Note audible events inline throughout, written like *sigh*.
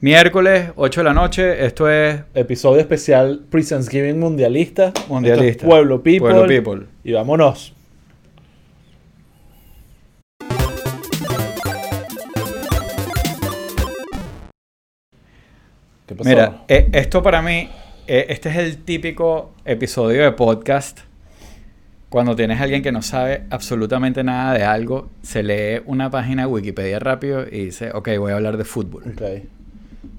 Miércoles, 8 de la noche. Esto es Episodio especial Pre-Thanksgiving Mundialista. Mundialista. Esto es Pueblo People. Pueblo People. Y vámonos. ¿Qué pasó? Mira, eh, esto para mí, eh, este es el típico episodio de podcast. Cuando tienes a alguien que no sabe absolutamente nada de algo, se lee una página de Wikipedia rápido y dice, ok, voy a hablar de fútbol. Ok.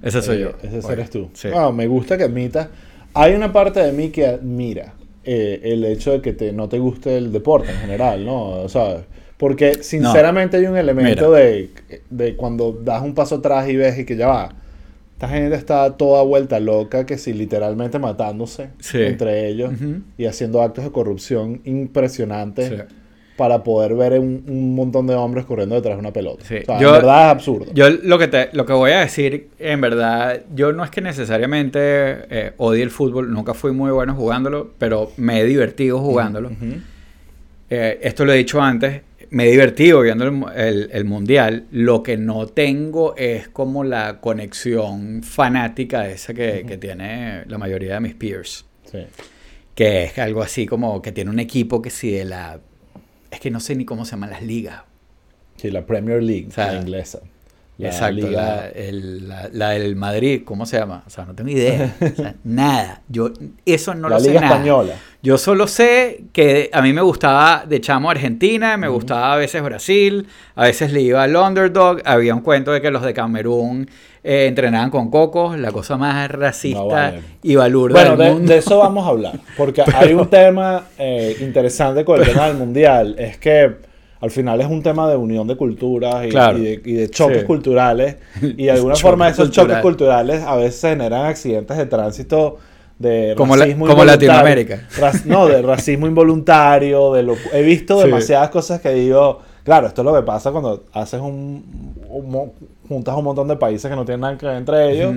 Ese soy yo. Eh, Ese Oye, eres tú. Sí. Ah, me gusta que admitas. Hay una parte de mí que admira eh, el hecho de que te, no te guste el deporte en general, ¿no? O sea, porque sinceramente hay un elemento de, de cuando das un paso atrás y ves y que ya va. Esta gente está toda vuelta loca, que si literalmente matándose Sí. entre ellos Ujú. y haciendo actos de corrupción impresionantes Sí. Para poder ver un, un montón de hombres corriendo detrás de una pelota. Sí. O sea, Yo- en verdad es absurdo. Yo lo que, te, lo que voy a decir, en verdad, yo no es que necesariamente eh, odie el fútbol, nunca fui muy bueno jugándolo, pero me he divertido jugándolo. Eh, esto lo he dicho antes, me he divertido viendo el, el- el mundial. Lo que no tengo es como la conexión fanática esa que, que tiene la mayoría de mis peers. Sí. Que es algo así como que tiene un equipo que si de la... Es que no sé ni cómo se llaman las ligas. Sí, la Premier League, O sea, la inglesa. La Exacto, liga- la, el- la- la del Madrid, ¿cómo se llama? O sea, no tengo idea. O sea, *laughs* nada. Yo eso no la lo sé liga nada. española. Yo solo sé que a mí me gustaba de chamo Argentina, me gustaba a veces Brasil, a veces le iba al underdog. Había un cuento de que los de Camerún eh, entrenaban con cocos, la cosa más racista No vale. y balurda Bueno, del de, mundo. de eso vamos a hablar. Porque *laughs* hay un tema eh, interesante con el tema del mundial. Es que al final es un tema de unión de culturas y, Claro. y de, y de choques Sí. culturales. *laughs* Y de alguna forma esos choques culturales. a veces generan accidentes de tránsito de Como la-. Latinoamérica. No, de *laughs* racismo involuntario. De lo, he visto Sí. demasiadas cosas que digo, claro, esto es lo que pasa cuando haces un, un juntas un montón de países que no tienen nada que ver entre ellos.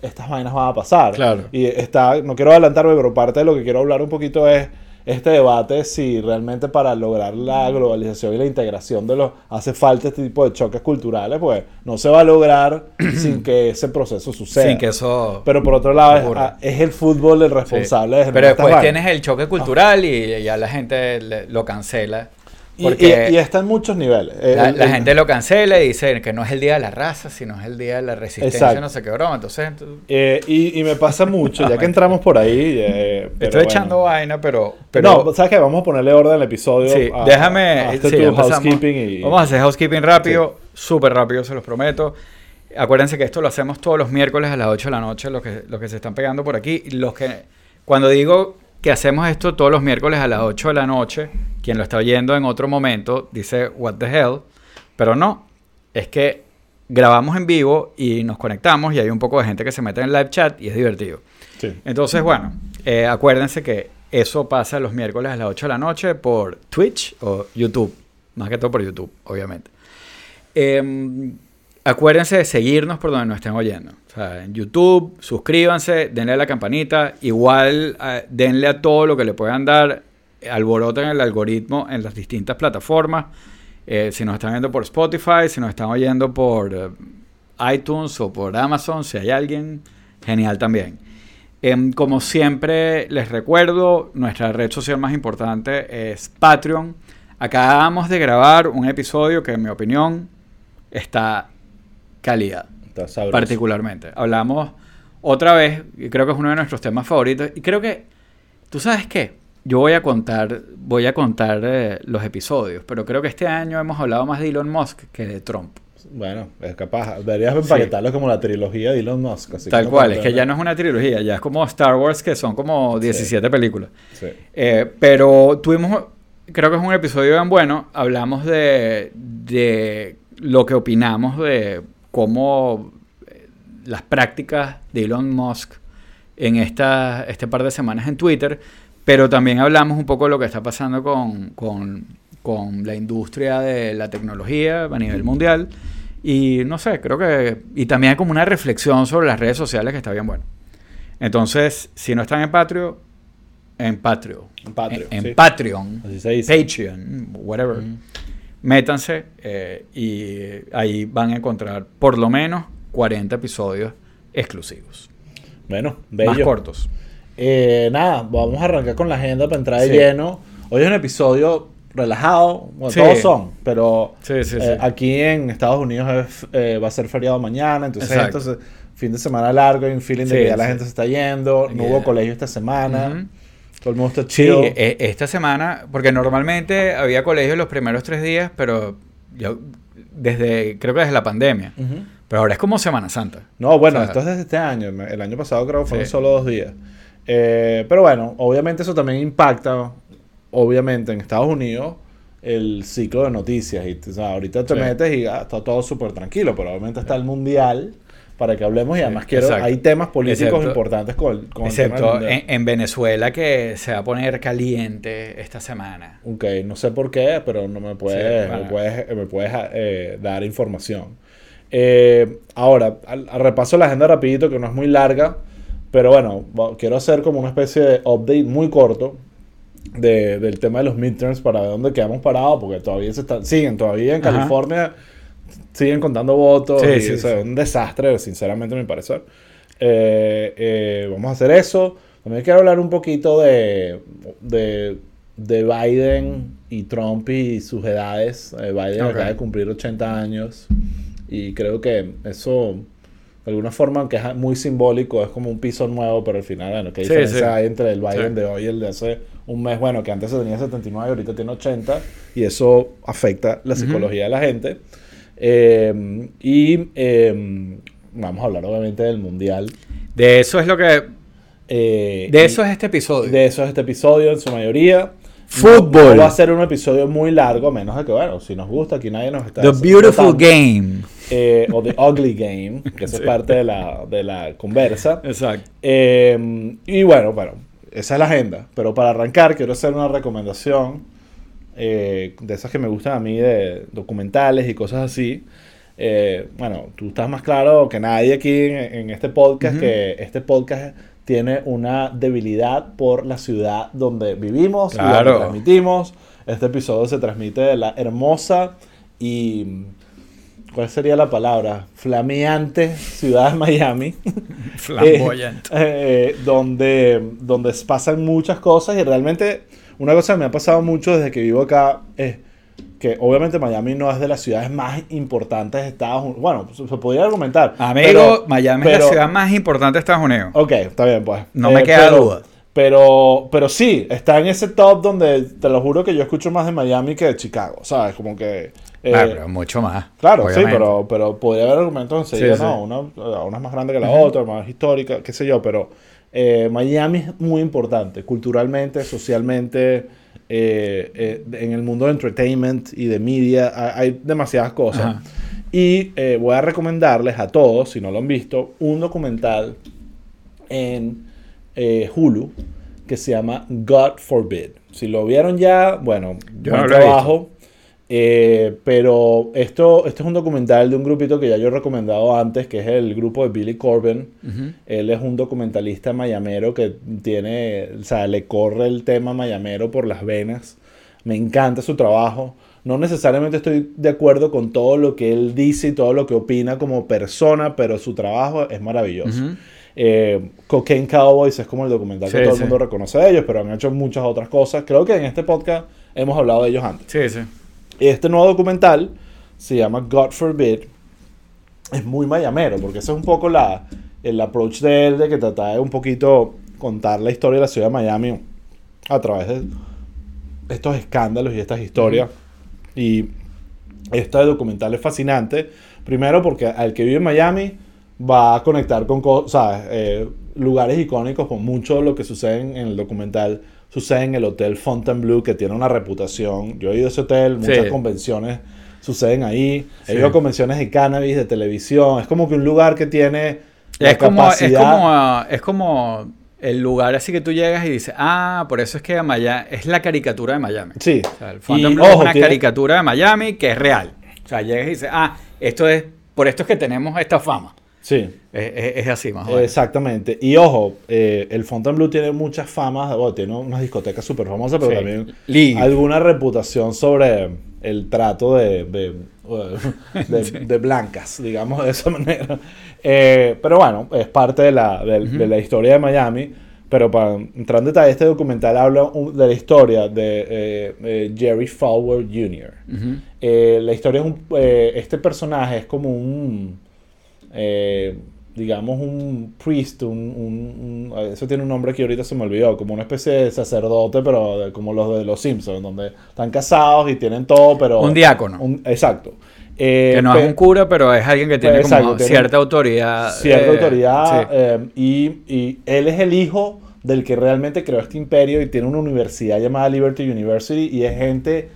Estas vainas van a pasar. Claro. Y está, no quiero adelantarme, pero parte de lo que quiero hablar un poquito es este debate si realmente para lograr la globalización y la integración de los hace falta este tipo de choques culturales, pues no se va a lograr *clears throat* sin que ese proceso suceda. Sin que eso... Pero por otro lado es, ah, el fútbol el Sí. responsable de generar Pero después tienes el choque cultural y ya la gente le- lo cancela. Y, Porque y- y está en muchos niveles. Eh, la, el- la el- gente lo cancela y dice que no es el día de la raza, sino es el día de la resistencia, Exacto. no sé qué broma. Entonces, ent- eh, y, y me pasa mucho, ya que entramos por ahí. eh, pero estoy bueno. echando vaina, pero... pero no, ¿sabes qué? Vamos a ponerle orden al episodio. Sí, a- déjame. hazte sí, tu housekeeping y. Vamos a hacer housekeeping rápido, súper rápido, se los prometo. Acuérdense que esto lo hacemos todos los miércoles a las 8 de la noche, los que, los que se están pegando por aquí. Los que, cuando digo que hacemos esto todos los miércoles a las 8 de la noche, quien lo está oyendo en otro momento dice, what the hell, pero no, es que grabamos en vivo y nos conectamos y hay un poco de gente que se mete en el live chat y es divertido. Sí. Entonces, bueno, eh, acuérdense que eso pasa los miércoles a las 8 de la noche por Twitch o YouTube. Más que todo por YouTube, obviamente. Em, acuérdense de seguirnos por donde nos estén oyendo. O sea, en YouTube, suscríbanse, denle a la campanita. Igual, eh, denle a todo lo que le puedan dar. Alboroten el algoritmo en las distintas plataformas. Eh, si nos están viendo por Spotify, si nos están oyendo por eh, iTunes o por Amazon, si hay alguien, genial también. Em, como siempre, les recuerdo, nuestra red social más importante es Patreon. Acabamos de grabar un episodio que, en mi opinión, está calidad, particularmente. Hablamos otra vez, y creo que es uno de nuestros temas favoritos, y creo que, ¿tú sabes qué? Yo voy a contar, voy a contar eh, los episodios, pero creo que este año hemos hablado más de Elon Musk que de Trump. Bueno, es capaz. Deberías empaquetarlo como la trilogía de Elon Musk. así Tal no cual, es que ya no es una trilogía, ya es como Star Wars, que son como 17 películas. Sí. Eh, pero tuvimos, creo que es un episodio bien bueno. Hablamos de, de lo que opinamos de cómo eh, las prácticas de Elon Musk en esta, este par de semanas en Twitter. Pero también hablamos un poco de lo que está pasando con, con, con la industria de la tecnología a nivel mundial. Y no sé, creo que... Y también hay como una reflexión sobre las redes sociales que está bien bueno. Entonces, si no están en Patreon, en Patreon. En Patreon, En, en sí. Patreon. Así se dice. Patreon, whatever. Métanse eh, y ahí van a encontrar por lo menos 40 episodios exclusivos. Bueno, bello. Más cortos. Eh, nada, vamos a arrancar con la agenda para entrar de lleno. Hoy es un episodio relajado, bueno, todos son, pero eh, aquí en Estados Unidos eh, va a ser feriado mañana, entonces fin de semana largo, hay un feeling de que ya la gente se está yendo, no hubo colegio esta semana. Todo el mundo está chido. Sí, e, esta semana, porque normalmente había colegio los primeros tres días, pero yo desde, creo que desde la pandemia. Pero ahora es como Semana Santa. No, bueno, esto es desde este año. El año pasado creo que fueron solo dos días. Eh, pero bueno, obviamente eso también impacta, obviamente en Estados Unidos, el ciclo de noticias. Y, ahorita te metes y ah, está todo súper tranquilo, pero obviamente está el Mundial para que hablemos y además quiero, hay temas políticos importantes con, con excepto en, Venezuela que se va a poner caliente esta semana. Ok, no sé por qué, pero no me puedes, me puedes, me puedes eh, dar información. Eh, ahora, al, repaso la agenda rapidito, que no es muy larga, pero bueno, quiero hacer como una especie de update muy corto de, del tema de los midterms para ver dónde quedamos parados, porque todavía se están, siguen, todavía en California siguen contando votos. y, un desastre, sinceramente, a mi parecer. Eh, eh, vamos a hacer eso. También quiero hablar un poquito de, de, de Biden y Trump y sus edades. Eh, Biden acaba de cumplir 80 años. Y creo que eso, de alguna forma, aunque es muy simbólico, es como un piso nuevo, pero al final, bueno, ¿qué diferencia hay entre el Biden de hoy y el de hace un mes? Bueno, que antes tenía 79 y ahorita tiene 80. Y eso afecta la psicología de la gente. Eh, y eh, vamos a hablar obviamente del Mundial. De eso es lo que... Eh, de eso es este episodio. De eso es este episodio en su mayoría. Fútbol. va a ser un episodio muy largo, menos de que, bueno, si nos gusta, aquí nadie nos está... The Beautiful Game. o The *laughs* Ugly Game, que es parte de la, de la conversa. Exacto. y bueno, bueno, esa es la agenda. Pero para arrancar, quiero hacer una recomendación eh, de esas que me gustan a mí, de documentales y cosas así. Eh, bueno, tú estás más claro que nadie aquí en, este podcast que este podcast tiene una debilidad por la ciudad donde vivimos y donde transmitimos. Este episodio se transmite de la hermosa y ¿cuál sería la palabra? Flameante ciudad de Miami. *laughs* Flamboyante. *laughs* Eh, donde, donde pasan muchas cosas y realmente una cosa que me ha pasado mucho desde que vivo acá es que obviamente Miami no es de las ciudades más importantes de Estados Unidos. Bueno, se podría argumentar. Amigo, Miami es la ciudad más importante de Estados Unidos. Ok, está bien, pues. No me eh, queda duda. Pero, pero sí, está en ese top donde te lo juro que yo escucho más de Miami que de Chicago, ¿sabes? Como que... Eh, claro, mucho más. Claro, sí, pero, pero podría haber argumentos en sí, no, una, una, es más grande que la otra, más histórica, qué sé yo, pero eh, Miami es muy importante, culturalmente, socialmente, eh, eh, en el mundo de entertainment y de media, hay demasiadas cosas. Y voy a recomendarles a todos, si no lo han visto, un documental en Hulu que se llama God Forbid. Si lo vieron ya, bueno, buen trabajo. Eh, pero esto, esto es un documental de un grupito que ya yo he recomendado antes, que es el grupo de Billy Corbin. Él es un documentalista mayamero que tiene, o sea, le corre el tema mayamero por las venas. Me encanta su trabajo. No necesariamente estoy de acuerdo con todo lo que él dice y todo lo que opina como persona, pero su trabajo es maravilloso. Eh, Cocaine Cowboys es como el documental que todo el mundo reconoce de ellos, pero han hecho muchas otras cosas. Creo que en este podcast hemos hablado de ellos antes. Sí, sí. Este nuevo documental se llama God Forbid. Es muy mayamero, porque ese es un poco la, el approach de él, de que trata de un poquito contar la historia de la ciudad de Miami a través de estos escándalos y estas historias. Y este documental es fascinante. Primero porque al que vive en Miami va a conectar con eh, lugares icónicos con mucho de lo que sucede en el documental sucede en el Hotel Fontainebleau, que tiene una reputación. Yo he ido a ese hotel, muchas convenciones suceden ahí. He ido a convenciones de cannabis, de televisión. Es como que un lugar que tiene. es, como, es, como, es como el lugar así que tú llegas y dices, ah, por eso es que Miami es la caricatura de Miami. Sí. el Fontainebleau es una caricatura de Miami que es real. O sea, llegas y dices, ah, esto es, por esto es que tenemos esta fama. Sí. Es, así, más o menos. Exactamente. Y ojo, eh, el Fontainebleau tiene muchas famas, tiene unas discotecas súper famosas, pero también alguna reputación sobre el trato de, de, *laughs* blancas, digamos de esa *laughs* manera. Eh, pero bueno, es parte de la, de la historia de Miami. Pero para entrar en detalle, este documental habla de la historia de eh, eh, Jerry Falwell Jr. Eh, la historia es un... este personaje es como un... digamos un priest, un, eso tiene un nombre que ahorita se me olvidó, como una especie de sacerdote, pero como los de los Simpsons, donde están casados y tienen todo, pero... Un diácono. exacto. que no es un cura, pero es alguien que tiene como cierta autoridad. Cierta autoridad. y, y, él es el hijo del que realmente creó este imperio y tiene una universidad llamada Liberty University y es gente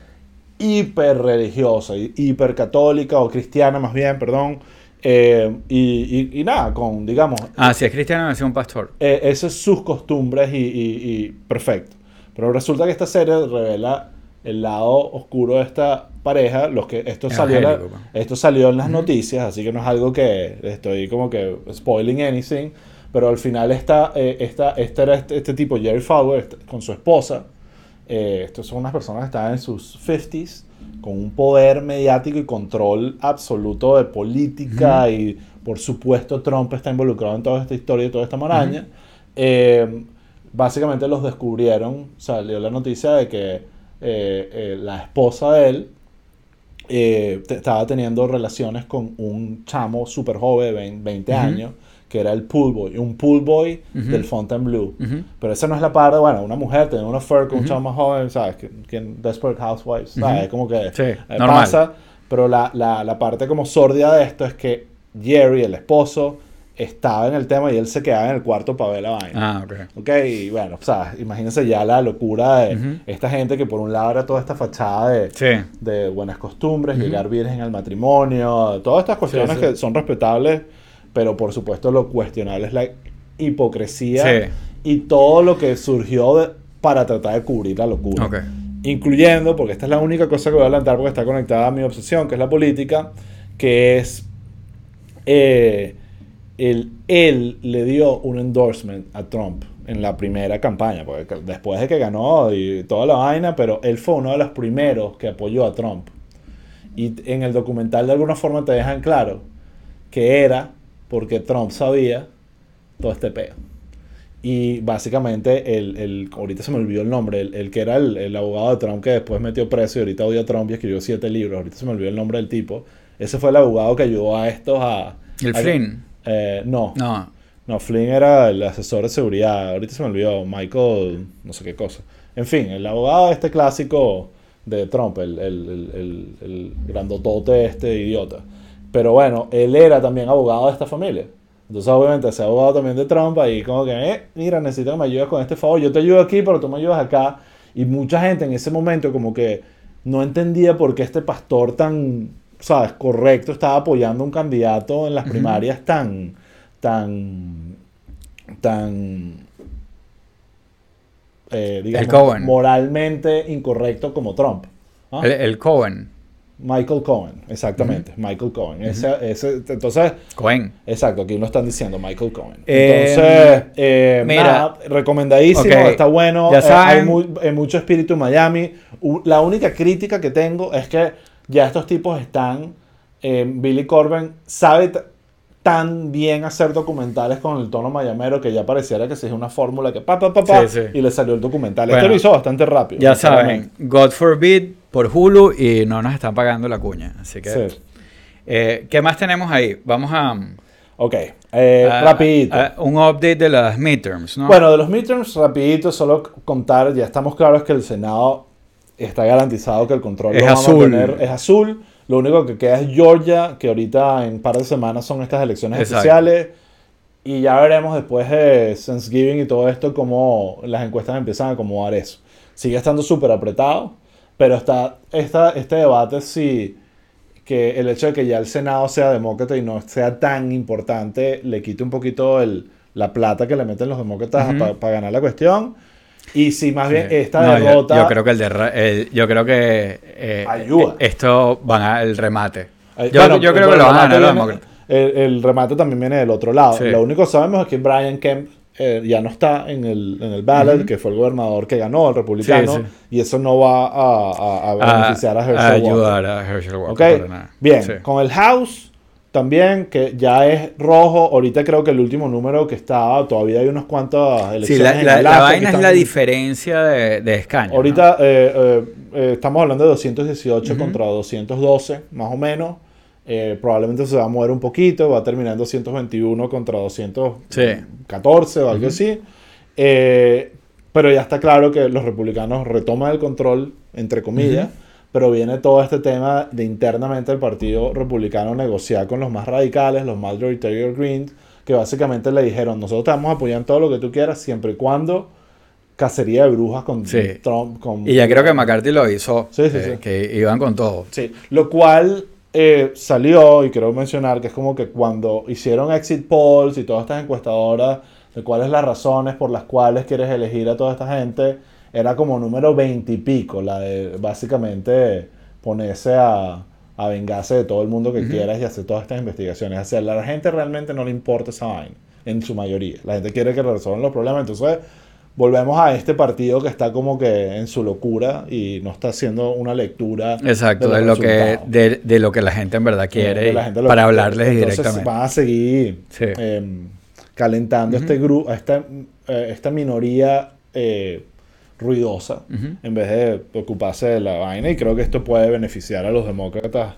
hiper religiosa, hiper católica o cristiana más bien, perdón. Eh, y, nada, con, digamos... Ah, si es cristiano, es un pastor. Eh, esas son sus costumbres y, perfecto. Pero resulta que esta serie revela el lado oscuro de esta pareja, los que esto salió, pues. esto salió en las noticias, así que no es algo que estoy como que spoiling anything, pero al final está, eh, este era este, este, tipo, Jerry Fowler, este, con su esposa. Eh, estos son unas personas que están en sus 50s, con un poder mediático y control absoluto de política. Y por supuesto, Trump está involucrado en toda esta historia y toda esta maraña. Eh, básicamente los descubrieron, salió la noticia de que eh, la esposa de él estaba teniendo relaciones con un chamo súper joven, de 20 años que era el pool boy, un pool boy del Fontainebleau. Pero esa no es la parte, bueno, una mujer tener una affair con un chavo más joven, ¿sabes? Que, que Desperate Housewives, ¿sabes? Como que eh, pasa. Pero la, la, la, parte como sordida de esto es que Jerry, el esposo, estaba en el tema y él se quedaba en el cuarto para ver la vaina. Ah, ok. Ok, y bueno, ¿sabes? Imagínense ya la locura de esta gente que por un lado era toda esta fachada de, de buenas costumbres, llegar virgen al matrimonio, todas estas cuestiones que son respetables pero por supuesto lo cuestionable es la hipocresía y todo lo que surgió para tratar de cubrir la locura. Incluyendo, porque esta es la única cosa que voy a adelantar porque está conectada a mi obsesión, que es la política, que es... Eh, él, él le dio un endorsement a Trump en la primera campaña, porque después de que ganó y toda la vaina, pero él fue uno de los primeros que apoyó a Trump. Y en el documental de alguna forma te dejan claro que era porque Trump sabía todo este peo. Y básicamente, el, el, ahorita se me olvidó el nombre, el, que era el, abogado de Trump que después metió preso y ahorita odia a Trump y escribió siete libros, ahorita se me olvidó el nombre del tipo. Ese fue el abogado que ayudó a estos a... ¿El Flynn? Eh, no. No. No, Flynn era el asesor de seguridad, ahorita se me olvidó, Michael, no sé qué cosa. En fin, el abogado este clásico de Trump, el, el, el grandotote este idiota. Pero bueno, él era también abogado de esta familia. Entonces, obviamente, ese abogado también de Trump, ahí como que, eh, mira, necesito que me ayudes con este favor. Yo te ayudo aquí, pero tú me ayudas acá. Y mucha gente en ese momento como que no entendía por qué este pastor tan, ¿sabes?, correcto estaba apoyando a un candidato en las primarias tan, tan, tan, eh, digamos, moralmente incorrecto como Trump. ¿Ah? El, el Cohen. Michael Cohen, exactamente, Michael Cohen. ese, entonces, Cohen. Exacto, aquí lo están diciendo, Michael Cohen. Eh, entonces, eh, mira, recomendadísimo, está bueno. Ya eh, hay, mucho espíritu en Miami. la única crítica que tengo es que ya estos tipos están, Billy Corben sabe tan bien hacer documentales con el tono mayamero que ya pareciera que se es una fórmula que pa, pa, pa, pa y le salió el documental. Este lo hizo bastante rápido. Ya saben, God forbid por Hulu y no nos están pagando la cuña. Así que. Eh, ¿Qué más tenemos ahí? Vamos a. Ok, eh, rapidito. un update de las midterms, ¿no? Bueno, de los midterms, rapidito, solo contar, ya estamos claros que el Senado está garantizado que el control es azul. es azul. Lo único que queda es Georgia, que ahorita en un par de semanas son estas elecciones especiales. Y ya veremos después de Thanksgiving y todo esto cómo las encuestas empiezan a acomodar eso. Sigue estando súper apretado, pero está esta, este debate si que el hecho de que ya el Senado sea demócrata y no sea tan importante le quite un poquito el, la plata que le meten los demócratas para ganar la cuestión y si más bien esta derrota. Yo, creo que el, yo creo que eh, ayuda. esto van al remate. Yo, creo que lo van a ganar el, remate también viene del otro lado. Lo único que sabemos es que Brian Kemp eh, ya no está en el, en el ballot, que fue el gobernador que ganó, el republicano, y eso no va a, a, beneficiar a, Herschel a ayudar a Herschel Walker. Okay. Bien, con el House también, que ya es rojo. Ahorita creo que el último número que estaba, todavía hay unos cuantos elecciones. Sí, la, la, vaina es la diferencia de, de escaños. Ahorita eh, eh, eh, estamos hablando de 218 contra 212, más o menos. Probablemente se va a mover un poquito, va a terminar en 221 contra 214 o algo así. pero ya está claro que los republicanos retoman el control, entre comillas pero viene todo este tema de internamente el Partido Republicano negociar con los más radicales, los Majority Greens, que básicamente le dijeron, nosotros te vamos a apoyar en todo lo que tú quieras, siempre y cuando cacería de brujas con Trump. y ya creo que McCarthy lo hizo, sí, sí, eh, que iban con todo. Sí, lo cual eh, salió, y quiero mencionar que es como que cuando hicieron exit polls y todas estas encuestadoras de cuáles las razones por las cuales quieres elegir a toda esta gente, era como número 20 y pico, la de básicamente ponerse a, a vengarse de todo el mundo que quieras y hacer todas estas investigaciones. O sea, a la gente realmente no le importa esa vaina, en su mayoría. La gente quiere que resuelvan los problemas. Entonces, volvemos a este partido que está como que en su locura y no está haciendo una lectura. Exacto, de, lo, que, de, lo que la gente en verdad quiere para hablarles Entonces, directamente. Van a seguir em, calentando este grupo, esta, eh, esta minoría. Eh, ruidosa en vez de ocuparse de la vaina y creo que esto puede beneficiar a los demócratas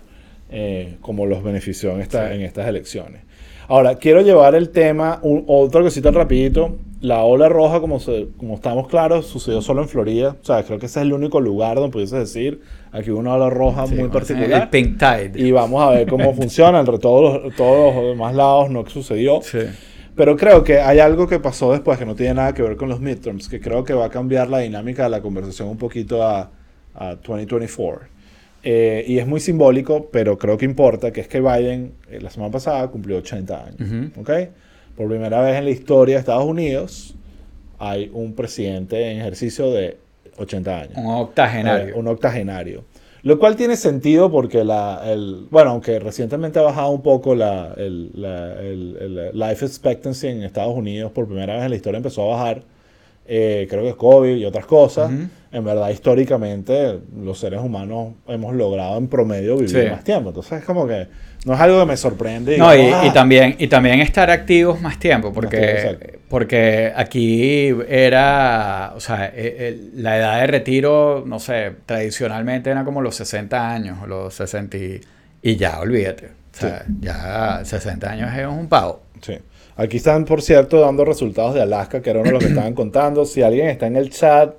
eh, como los benefició en, esta, en estas elecciones. Ahora, quiero llevar el tema, otra cosita rapidito, la ola roja, como, como estamos claros, sucedió solo en Florida, o sea, creo que ese es el único lugar donde pudiese decir, aquí una ola roja muy particular. El Pink Tide. Y vamos a ver cómo *laughs* funciona, entre todos los, todos los demás lados no sucedió. Sí. Pero creo que hay algo que pasó después que no tiene nada que ver con los midterms, que creo que va a cambiar la dinámica de la conversación un poquito a, a 2024. Eh, y es muy simbólico, pero creo que importa, que es que Biden eh, la semana pasada cumplió 80 años. Por primera vez en la historia de Estados Unidos hay un presidente en ejercicio de 80 años. Un octogenario. Eh, un octogenario. Lo cual tiene sentido porque la, el, bueno, aunque recientemente ha bajado un poco la, el, life expectancy en Estados Unidos, por primera vez en la historia empezó a bajar, eh, creo que es COVID y otras cosas, en verdad históricamente los seres humanos hemos logrado en promedio vivir más tiempo. Entonces es como que no es algo que me sorprende. No, y, ah". también, y también estar activos más tiempo, porque, porque aquí era, o sea, e, e, la edad de retiro, no sé, tradicionalmente era como los 60 años, los 60 y, ya, olvídate. O sea, ya 60 años es un pavo. Sí. Aquí están, por cierto, dando resultados de Alaska, que era uno de los que estaban *clears throat* contando. Si alguien está en el chat,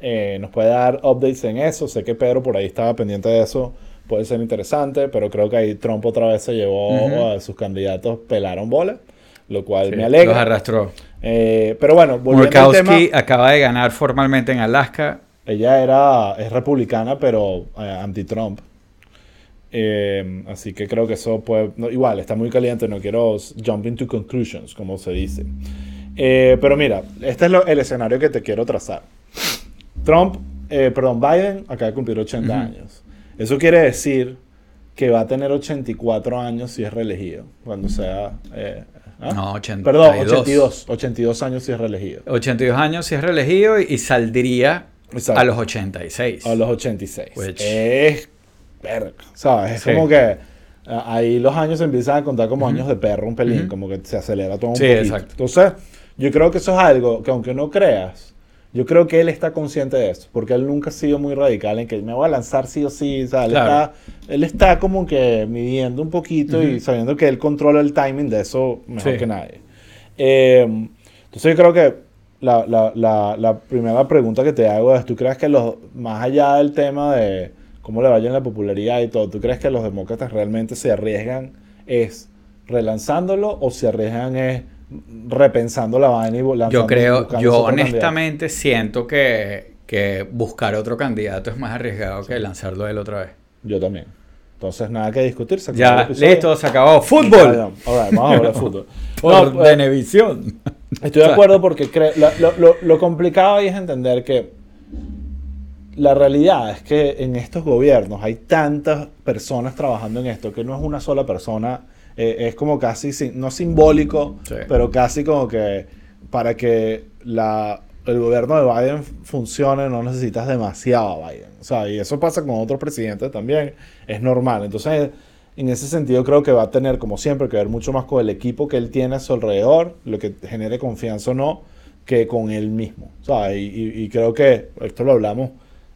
eh, nos puede dar updates en eso. Sé que Pedro por ahí estaba pendiente de eso puede ser interesante, pero creo que ahí Trump otra vez se llevó a sus candidatos, pelaron bola, lo cual me alegra. Los arrastró. Eh, pero bueno, volviendo al tema, acaba de ganar formalmente en Alaska. Ella era, es republicana, pero eh, anti-Trump. Eh, así que creo que eso puede... igual, está muy caliente, no quiero jump into conclusions, como se dice. pero mira, este es el escenario que te quiero trazar. Trump, perdón, Biden acaba de cumplir 80 años. Eso quiere decir que va a tener 84 años si es reelegido, cuando sea... Eh, ¿ah? No, 82. Perdón, 82, 82 años si es reelegido. 82 años si es reelegido y, saldría a los 86. A los 86. Es... ¿Sabes? Es como que ah, ahí los años empiezan a contar como años de perro, un pelín, como que se acelera todo un sí, Exacto. Entonces, yo creo que eso es algo que aunque no creas, yo creo que él está consciente de eso, porque él nunca ha sido muy radical en que me voy a lanzar sí o sí. O sea, él, está, como que midiendo un poquito y sabiendo que él controla el timing de eso mejor que nadie. Eh, entonces yo creo que la, la, la, primera pregunta que te hago es, ¿tú crees que los, más allá del tema de cómo le vaya en la popularidad y todo, ¿tú crees que los demócratas realmente se arriesgan es relanzándolo o se arriesgan es repensando la vaina y volando. Yo creo, yo honestamente siento que, que, buscar otro candidato es más arriesgado que lanzarlo él otra vez. Yo también. Entonces, nada que discutir. ya, listo, se acabó. ¡Fútbol! vamos a hablar de fútbol. *laughs* Por no, Benevisión. Estoy de *laughs* acuerdo porque lo, lo, lo complicado ahí es entender que la realidad es que en estos gobiernos hay tantas personas trabajando en esto que no es una sola persona eh, es como casi, no simbólico, pero casi como que para que la, el gobierno de Biden funcione no necesitas demasiado a Biden. O sea, y eso pasa con otros presidentes también, es normal. Entonces, en ese sentido creo que va a tener, como siempre, que ver mucho más con el equipo que él tiene a su alrededor, lo que genere confianza o no, que con él mismo. O sea, y creo que, esto lo hablamos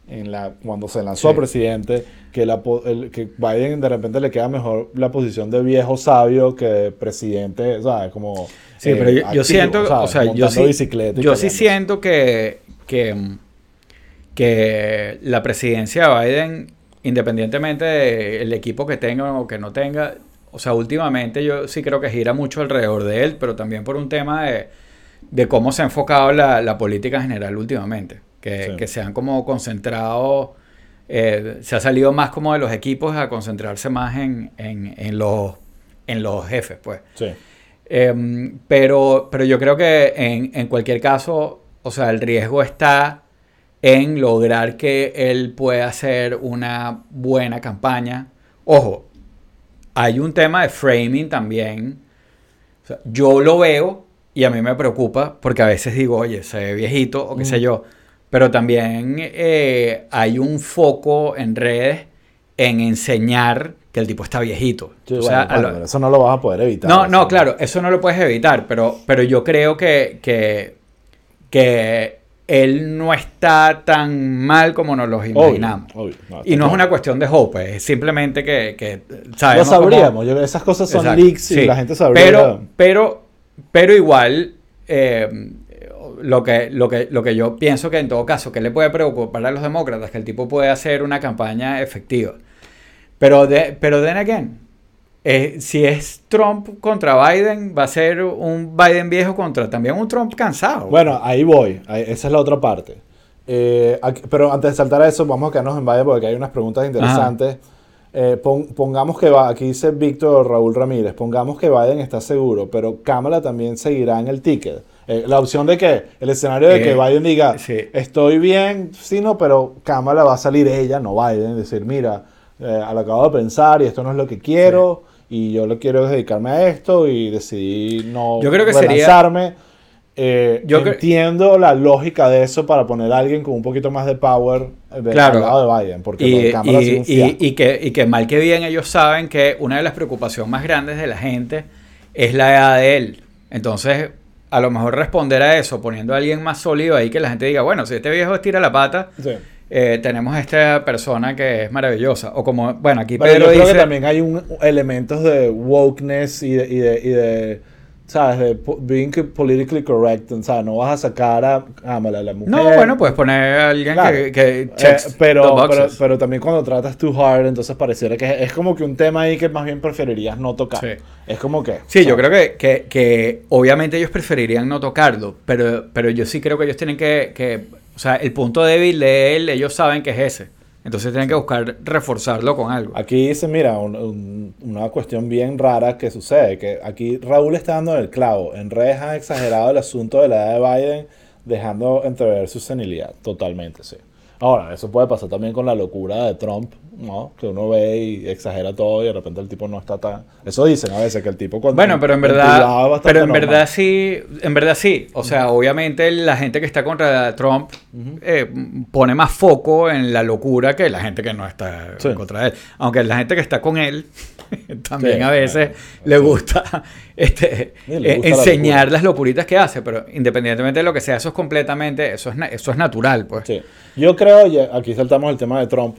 en la, cuando se lanzó presidente, que, la, el, que Biden de repente le queda mejor la posición de viejo sabio que de presidente, ¿sabes? Como... Sí, pero yo, siento, o sea, yo sí, yo sí siento que, que, que la presidencia de Biden, independientemente del equipo que tenga o que no tenga, o sea, últimamente yo sí creo que gira mucho alrededor de él, pero también por un tema de, de cómo se ha enfocado la, la política en general últimamente que, se han como concentrado, eh, se ha salido más como de los equipos a concentrarse más en, en, los, en los jefes, pues. Em, pero, pero yo creo que en, en, cualquier caso, o sea, el riesgo está en lograr que él pueda hacer una buena campaña. Ojo, hay un tema de framing también. yo lo veo y a mí me preocupa porque a veces digo, oye, se ve viejito o qué sé yo. Pero también eh, hay un foco en redes en enseñar que el tipo está viejito. eso no lo vas a poder evitar. No, no, claro, eso no lo puedes evitar, pero, pero yo creo que, que, que él no está tan mal como nos lo imaginamos. y no es una cuestión de hope, es simplemente que, que sabemos. Lo sabríamos, esas cosas son leaks y la gente sabría. Pero, pero, pero igual, eh, lo que, lo, que, lo que yo pienso que en todo caso, que le puede preocupar a los demócratas, que el tipo puede hacer una campaña efectiva. Pero, de, pero then again, eh, si es Trump contra Biden, va a ser un Biden viejo contra también un Trump cansado. Bueno, ahí voy, esa es la otra parte. Eh, pero antes de saltar a eso, vamos a quedarnos en Biden porque hay unas preguntas interesantes. Eh, pongamos que va, aquí dice Víctor Raúl Ramírez, pongamos que Biden está seguro, pero Kamala también seguirá en el ticket. Eh, la opción de que el escenario de que eh, Biden diga, estoy bien, sí, no, pero Kamala va a salir ella, no Biden, decir, mira, eh, lo acabo de pensar y esto no es lo que quiero y yo lo quiero dedicarme a esto y decidí no yo creo que yo entiendo la lógica de eso para poner a alguien con un poquito más de power del lado de Biden, porque y, y, y, que, y que mal que bien ellos saben que una de las preocupaciones más grandes de la gente es la edad de él. Entonces, a lo mejor responder a eso poniendo a alguien más sólido ahí que la gente diga, bueno, si este viejo estira la pata, eh, tenemos a esta persona que es maravillosa. O como, bueno, aquí Pedro yo creo que también hay un, elementos de wokeness y de ¿sabes? De being politically correct, o sea, no vas a sacar a, a la mujer. No, bueno, puedes poner a alguien que, que eh, pero, pero, pero, también cuando tratas too hard, entonces pareciera que es, como que un tema ahí que más bien preferirías no tocar. Sí. Es como que... Sí, yo creo que, que, que, obviamente ellos preferirían no tocarlo, pero, pero yo sí creo que ellos tienen que, que... O sea, el punto débil de él, ellos saben que es ese. Entonces tienen que buscar reforzarlo con algo. Aquí dice, mira, una cuestión bien rara que sucede, que aquí Raúl está dando el clavo. En redes han exagerado el asunto de la edad de Biden, dejando entrever su senilidad. Totalmente, sí. Ahora, eso puede pasar también con la locura de Trump, ¿no? Que uno ve y exagera todo y de repente el tipo no está tan... Eso dicen a veces, que el tipo cuando... Bueno, pero en verdad... Pero en verdad sí, en verdad sí. O sea, obviamente la gente que está contra Trump eh, pone más foco en la locura que la gente que no está contra él. Aunque la gente que está con él *laughs* también a veces le gusta, *laughs* este, eh, enseñar las locuritas que hace, pero independientemente de lo que sea, eso es completamente, eso es, eso es natural, pues. Yo creo, y aquí saltamos el tema de Trump,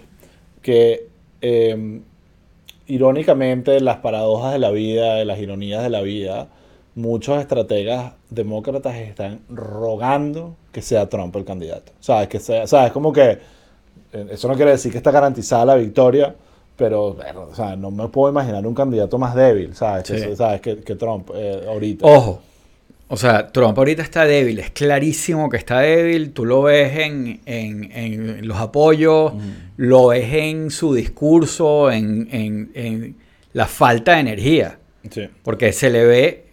que em, irónicamente las paradojas de la vida, las ironías de la vida, muchos estrategas demócratas están rogando que sea Trump el candidato. ¿Sabes? Que sea, ¿sabes? Como que eh, eso no quiere decir que está garantizada la victoria, pero o sea, no me puedo imaginar un candidato más débil, ¿sabes? Que, ¿sabes? Que, Trump eh, ahorita. Ojo. O sea, Trump ahorita está débil, es clarísimo que está débil, tú lo ves en, en, los apoyos, lo ves en su discurso, en, la falta de energía. Sí. Porque se le ve...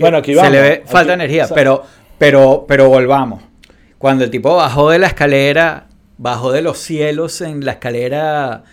bueno, aquí Se le ve falta de energía, pero, pero, pero volvamos. Cuando el tipo bajó de la escalera bajo de los cielos en la escalera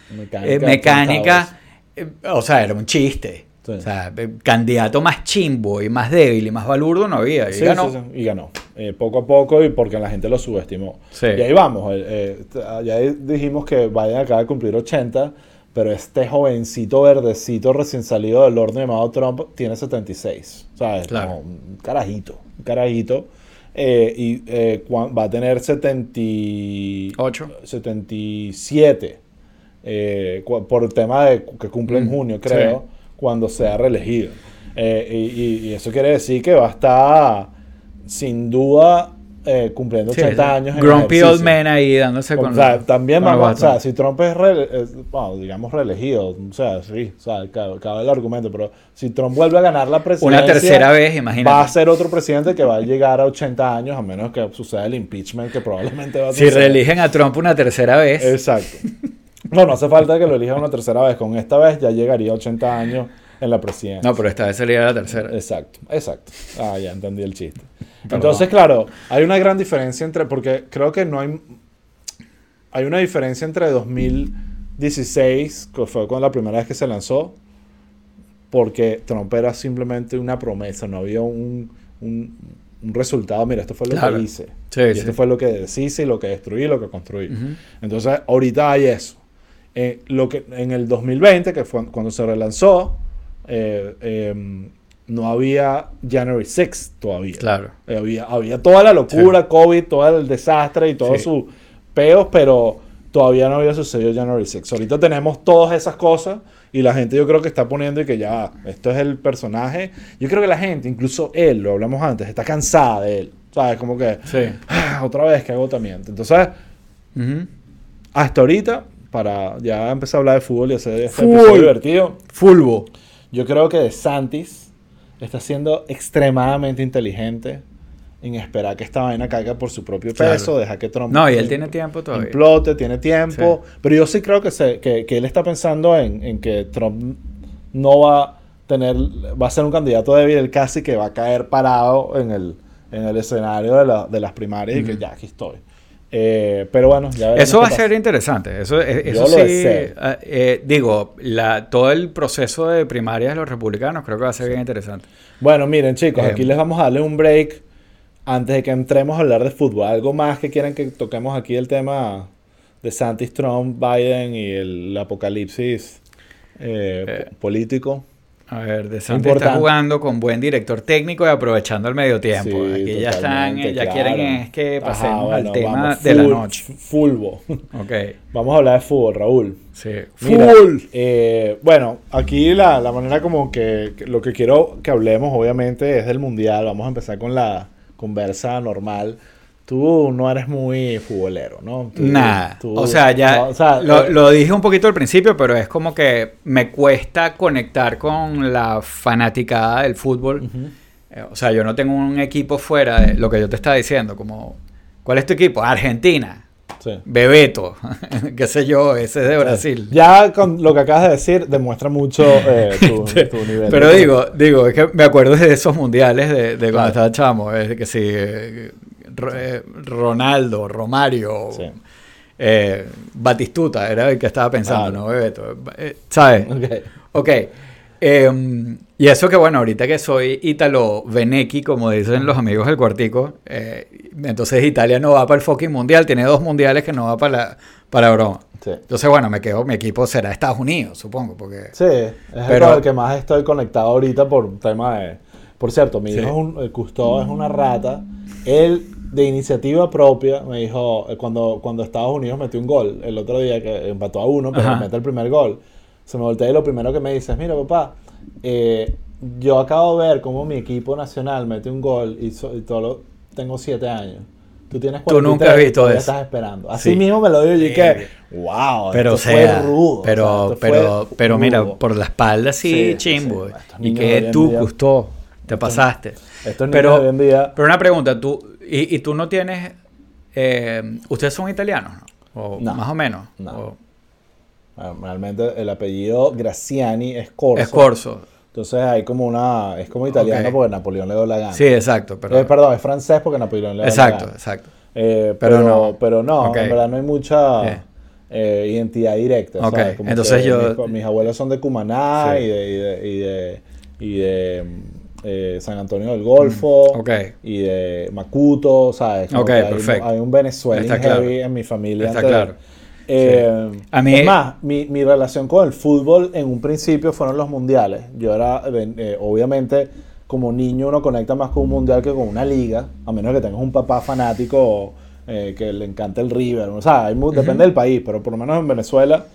mecánica, eh, eh, o sea, era un chiste. O sea, candidato más chimbo y más débil y más balurdo no había. Y ganó. y ganó. Eh, poco a poco y porque la gente lo subestimó. Y ahí vamos. Eh, eh, ya dijimos que Biden acaba de cumplir 80, pero este jovencito verdecito recién salido del horno llamado Trump tiene 76. O sea, es como un carajito. Un carajito. y va a tener 78. 77. por el tema de que cumple en mm, junio, creo cuando sea reelegido. Eh, y, eso quiere decir que va a estar sin duda eh, cumpliendo 80 años. Grumpy old man ahí dándose con. O sea, también vamos, o sea, si Trump es, re, digamos, reelegido, o sea, sí, o sea, cabe, el argumento, pero si Trump vuelve a ganar la presidencia. Una tercera vez, imagínate. Va a ser otro presidente que va a llegar a 80 años, a menos que suceda el impeachment, que probablemente va a suceder. Si reeligen a Trump una tercera vez. Exacto. *laughs* No, no hace falta que lo elijan una tercera vez. Con esta vez ya llegaría a 80 años en la presidencia. No, pero esta vez sería la tercera. Exacto, exacto. Ah, ya entendí el chiste. Entonces, claro, hay una gran diferencia entre, porque creo que no hay, hay una diferencia entre 2016, que fue con la primera vez que se lanzó, porque Trump era simplemente una promesa, no había un, un, resultado, mira, esto fue lo que hice. y esto fue lo que deshice y lo que destruí y lo que construí. Entonces, ahorita hay eso. Eh, lo que, en el 2020, que fue cuando se relanzó, eh, em, no había January 6 todavía. Claro. Eh, había, había toda la locura, COVID, todo el desastre y todos sus peos, pero todavía no había sucedido January 6. Ahorita tenemos todas esas cosas y la gente yo creo que está poniendo y que ya, esto es el personaje. Yo creo que la gente, incluso él, lo hablamos antes, está cansada de él. ¿Sabes? Como que, ah, otra vez, que agotamiento. Entonces, hasta ahorita para ya empezar a hablar de fútbol y hacer este episodio divertido. Fulbo. Yo creo que De Santis está siendo extremadamente inteligente en esperar que esta vaina caiga por su propio peso, deja que Trump... No, y él tiene tiempo todavía. Implote, tiene tiempo, pero yo sí creo que, se, que, él está pensando en, en, que Trump no va a tener, va a ser un candidato débil, él casi que va a caer parado en el, en el escenario de, la, de las primarias y que ya aquí estoy. Eh, pero bueno, ya Eso va a ser interesante. Eso, e, eso sí, eh, eh, digo, la, todo el proceso de primarias de los republicanos creo que va a ser bien interesante. Bueno, miren chicos, aquí les vamos a darle un break antes de que entremos a hablar de fútbol. ¿Algo más que quieran que toquemos aquí el tema de Santis, Trump, Biden y el apocalipsis político? A ver, De Santis está jugando con buen director técnico y aprovechando el medio tiempo. Aquí ya están, ya quieren es que pasemos al tema de la noche. Fútbol. Ok. Vamos a hablar de fútbol, Raúl. Sí. Fútbol. Eh, bueno, aquí la, la manera como que, lo que quiero que hablemos, obviamente, es del mundial. Vamos a empezar con la conversa normal tú no eres muy futbolero, ¿no? Nada. o sea, ya eh, lo, dije un poquito al principio, pero es como que me cuesta conectar con la fanaticada del fútbol. Eh, o sea, yo no tengo un equipo fuera de lo que yo te estaba diciendo, como, ¿cuál es tu equipo? Argentina. Sí. Bebeto, *laughs* qué sé yo, ese es de Brasil. Ya con lo que acabas de decir demuestra mucho eh, tu, *laughs* nivel. Pero digo, digo, es que me acuerdo de esos mundiales de, cuando estaba chamo, es que sí, eh, Ronaldo, Romario, eh, Batistuta, era el que estaba pensando, ¿no? Eh, ¿Sabes? Ok. Em, y eso que bueno, ahorita que soy ítalo veneki, como dicen los amigos del cuartico, entonces Italia no va para el fucking mundial, tiene dos mundiales que no va para la, para broma. Entonces, bueno, me quedo, mi equipo será Estados Unidos, supongo, porque... Sí, es pero, el que más estoy conectado ahorita por tema de... Por cierto, mi hijo es un, el custodio es una rata. Él de iniciativa propia, me dijo, eh, cuando, cuando Estados Unidos metió un gol, el otro día que empató a uno, pero mete el primer gol, se me voltea y lo primero que me dice es, mira papá, eh, yo acabo de ver cómo mi equipo nacional mete un gol y, todo tengo siete años. Tú tienes Tú nunca has visto eso. estás esperando. Así mismo me lo digo y que, wow, pero fue rudo. Pero, pero, pero mira, por la espalda sí, chimbo. y que tú, gustó, te pasaste. Esto es pero, hoy en día. Pero una pregunta, tú, y, y tú no tienes. Eh, ¿Ustedes son italianos? ¿O Más o menos. No. Realmente el apellido Graciani es Corso. Es Corso. Entonces hay como una. Es como italiano porque Napoleón le dio la gana. Sí, exacto. Pero... Eh, perdón, es francés porque Napoleón le dio exacto, la gana. Exacto, eh, pero, pero, no. Pero no, en verdad no hay mucha. eh, identidad directa. ¿sabes? Como Entonces yo... Mis, mis, abuelos son de Cumaná y de, y de, y de, y de eh, San Antonio del Golfo Mm, ok. y de Macuto, ¿sabes? Como hay, un Venezuela Está heavy claro. en mi familia. Está antes claro. Eh, Sí. A mí- es más, mi, mi relación con el fútbol en un principio fueron los mundiales. Yo era, eh, obviamente, como niño uno conecta más con un mundial que con una liga, a menos que tengas un papá fanático eh, que le encanta el River. O sea, hay mu- depende del país, pero por lo menos en Venezuela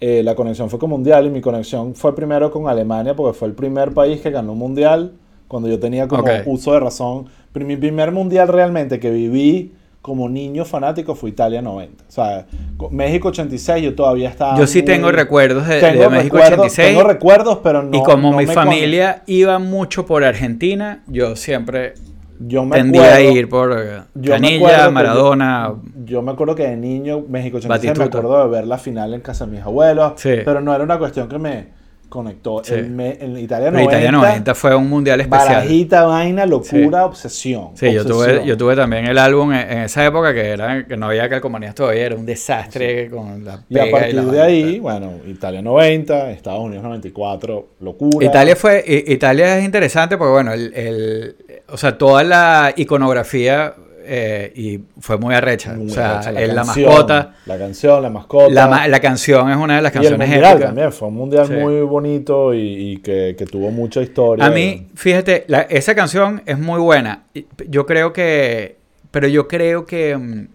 la conexión fue con mundial y mi conexión fue primero con Alemania porque fue el primer país que ganó un mundial cuando yo tenía como Ok. uso de razón. Pero mi primer mundial realmente que viví como niño fanático fue Italia 90. O sea, co- México 86 yo todavía estaba... Yo sí muy- tengo recuerdos de, de Tengo México recuerdos- 86. Tengo recuerdos, pero no... y como no mi me con- familia iba mucho por Argentina, yo siempre yo me tendía a acuerdo- ir por eh, yo Canilla, Maradona. Yo me acuerdo que de niño, México 86, me acuerdo de ver la final en casa de mis abuelos, Sí. pero no era una cuestión que me conectó. Sí. El en Italia Pero 90, Italia 90 fue un mundial especial. barajita, vaina, locura, obsesión. Sí, yo tuve, yo tuve también el álbum en, en esa época que era que no había calcomanías todavía, era un desastre con la Y a pega partir la de ahí, bueno, Italia 90, Estados Unidos 94, locura. Italia fue Italia es interesante porque bueno, el, el- o sea, toda la iconografía eh, y fue muy arrecha, Muy o sea, arrecha, es la mascota, La canción, la mascota. la, la canción es una de las y el canciones mundial épicas. también, fue un mundial Sí. muy bonito y, y que, que tuvo mucha historia. A mí, fíjate, la- esa canción es muy buena. Y Yo creo que. Pero yo creo que mm,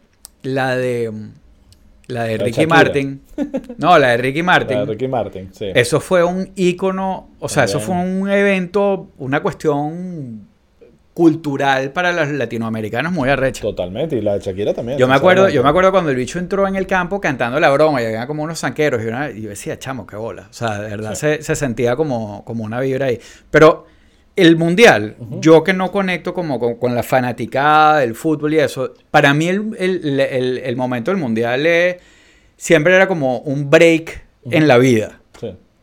la de. mm, La de La de Ricky Shakira. Martin. *laughs* No, la de Ricky La Martin. de Ricky Martin, sí. Eso fue un ícono. O sea, eso fue un evento, una cuestión cultural para los latinoamericanos muy arrecha. Totalmente, y la de Shakira también. Yo me acuerdo, yo me acuerdo cuando el bicho entró en el campo cantando la broma y había como unos zanqueros y, una- y yo decía, chamo, qué bola. O sea, de verdad Sí. se, se sentía como, como una vibra ahí. Pero el mundial, yo que no conecto como con, con la fanaticada del fútbol y eso, para mí el, el- el- el momento del mundial es- siempre era como un break en la vida.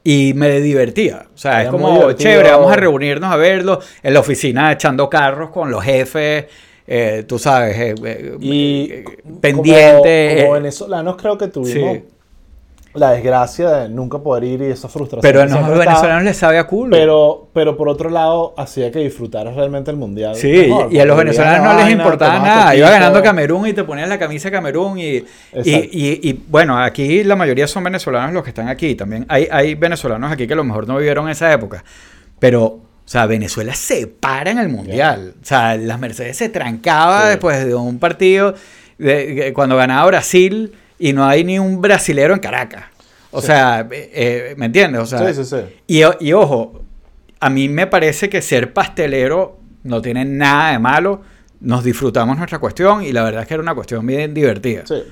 Y me divertía. O sea, Era es como chévere, vamos a reunirnos a verlo en la oficina echando carros con los jefes, eh, tú sabes, eh, eh, Y eh, como- pendiente. Como, eh, venezolanos creo que tuvimos Sí. La desgracia de nunca poder ir y esa frustración. pero a estaba. venezolanos les sabe a culo. Pero, pero por otro lado, hacía que disfrutaras realmente el mundial. sí, mejor, y a los venezolanos no les importaba nada. Iba ganando Camerún y te ponían la camisa Camerún. Y, y, y- y, bueno, aquí la mayoría son venezolanos los que están aquí. También hay, hay venezolanos aquí que a lo mejor no vivieron esa época. Pero, o sea, Venezuela se para en el mundial. O sea, las Mercedes se trancaba Sí. después de un partido de- de- cuando ganaba Brasil y no hay ni un brasilero en Caracas. O Sí. sea, eh, eh, ¿me entiendes? O sea, Sí, sí, sí. y, ojo, a mí me parece que ser pastelero no tiene nada de malo. Nos disfrutamos nuestra cuestión y la verdad es que era una cuestión bien divertida. Sí.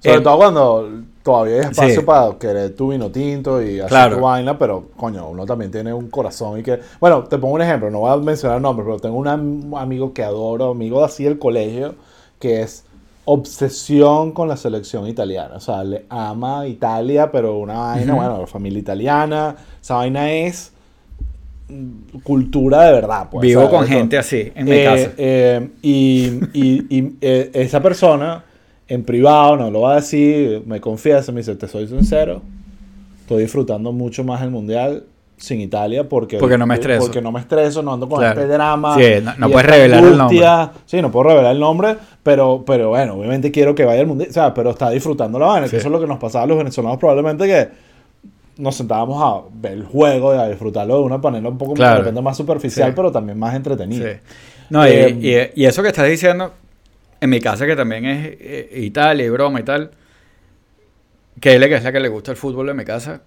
Sobre Eh, todo cuando todavía hay espacio sí. para querer tu vino tinto y hacer Claro. tu vaina, pero coño, uno también tiene un corazón y que... Bueno, te pongo un ejemplo, no voy a mencionar nombres, pero tengo un am- amigo que adoro, amigo así del colegio, que es obsesión con la selección italiana. O sea, le ama Italia, pero una vaina, Ujú. bueno, familia italiana, esa vaina es mm, cultura de verdad. Pues, Vivo ¿sabes? con Entonces, gente así en mi eh, casa. eh, y y- y, eh, esa persona, en privado, no lo va a decir, me confiesa, me dice, te soy sincero, estoy disfrutando mucho más el Mundial sin Italia porque, Porque no me estreso. Porque no me estreso, no ando con Claro. este drama. Sí, no- no puedes revelar el angustia. Sí, no puedo revelar el nombre, pero, pero bueno, obviamente quiero que vaya al Mundial, o sea, pero está disfrutando la vaina, Sí. que eso es lo que nos pasaba a los venezolanos probablemente que nos sentábamos a ver el juego y a disfrutarlo de una manera un poco Claro. de repente más superficial, Sí. pero también más entretenida. Sí. No, y- Eh, y, y eso que estás diciendo, en mi casa que también es eh, Italia y broma y tal, que es la que le gusta el fútbol en mi casa.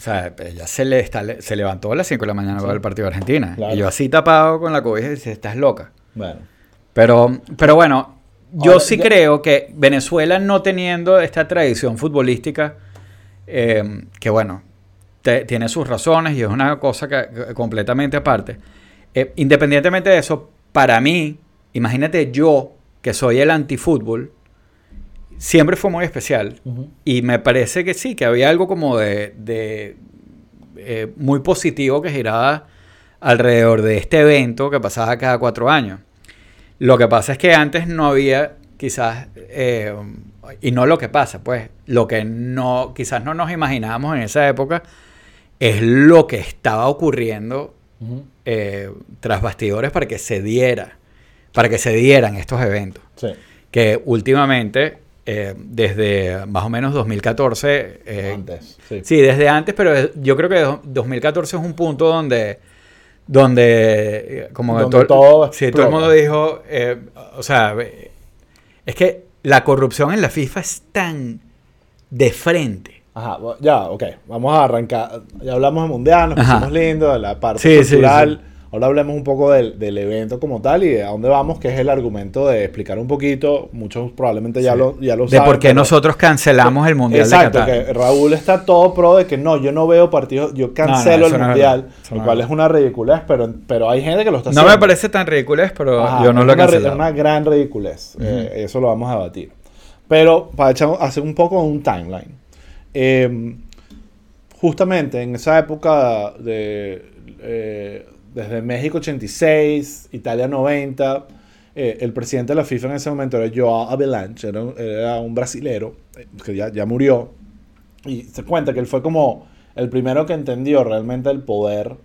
O sea, ella se, le está, se levantó a las 5 de la mañana para el partido de Argentina. Claro. Y yo así tapado con la cobija y dice, estás loca. Bueno. Pero, pero bueno, yo Ahora, sí creo que Venezuela no teniendo esta tradición futbolística, eh, que bueno, te- tiene sus razones y es una cosa que, que completamente aparte. Eh, independientemente de eso, para mí, imagínate yo, que soy el antifútbol, siempre fue muy especial. Y me parece que sí, que había algo como de, de, eh, muy positivo que giraba alrededor de este evento que pasaba cada cuatro años. Lo que pasa es que antes no había quizás, eh, y no lo que pasa, pues, lo que no, quizás no nos imaginábamos en esa época es lo que estaba ocurriendo eh, tras bastidores para que se diera, para que se dieran estos eventos. Que últimamente, eh, desde más o menos 2014... Eh, antes. Sí. desde antes, pero yo creo que 2014 es un punto donde... Donde, como todo, todo, todo el mundo dijo, o sea, es que la corrupción en la FIFA es tan de frente Ajá, ya, ok. Vamos a arrancar. Ya hablamos de mundial, nos pusimos lindo, de la parte cultural. Ahora hablemos un poco del, del, evento como tal y de a dónde vamos, que es el argumento de explicar un poquito. Muchos probablemente ya, lo, ya lo saben. De por qué nosotros cancelamos el Mundial exacto, de Qatar. que Raúl está todo pro de que no, yo no veo partidos, yo cancelo el Mundial, lo cual es una ridiculez, pero, pero hay gente que lo está haciendo. No me parece tan ridiculez, pero yo no lo he Es una gran ridiculez. Eh, eso lo vamos a debatir. Pero para hacer un poco un timeline. Em, justamente en esa época de eh, desde México 86, Italia 90, eh, el presidente de la FIFA en ese momento era Joao Avalanche, era, un brasilero eh, que ya, ya murió. Y se cuenta que él fue como el primero que entendió realmente el poder.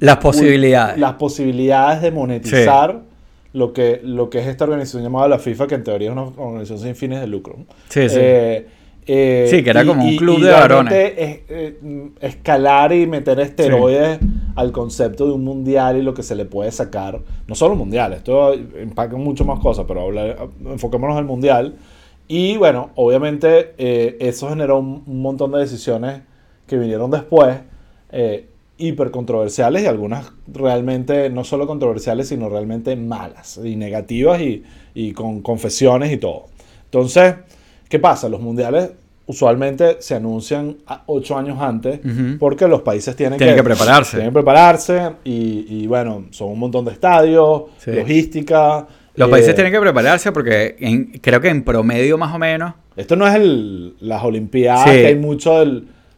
Las posibilidades. Las posibilidades de monetizar lo, que, lo que es esta organización llamada la FIFA, que en teoría es una organización sin fines de lucro. Sí, sí. Eh, sí, que era como un club de varones. Eh, escalar y meter esteroides al concepto de un mundial y lo que se le puede sacar. No solo mundial, esto empaca mucho más cosas, pero enfoquémonos en el mundial. Y bueno, obviamente eh, eso generó un, montón de decisiones que vinieron después, hiper controversiales y algunas realmente no solo controversiales, sino realmente malas y negativas y, y con confesiones y todo. Entonces, ¿Qué pasa? Los mundiales usualmente se anuncian ocho años antes porque los países tienen, que, prepararse. Tienen que prepararse y, bueno, son un montón de estadios, logística. Los países eh, tienen que prepararse porque creo que en promedio más o menos... Esto no es el, las Olimpiadas, que hay mucho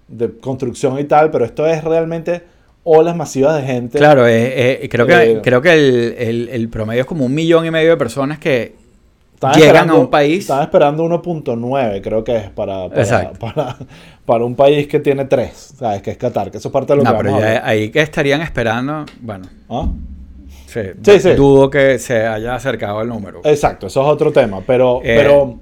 de construcción y tal, pero esto es realmente olas masivas de gente. Claro, creo que, eh, creo que el, el promedio es como un millón y medio de personas que llegan a un país. Están esperando 1.9, creo que es para para, para, un país que tiene 3, ¿sabes? Que es Qatar, que eso es parte de lo no, que pero ahí que estarían esperando, bueno. ¿Ah? Sí, sí, Dudo que se haya acercado el número. Exacto, eso es otro tema. Pero, eh, pero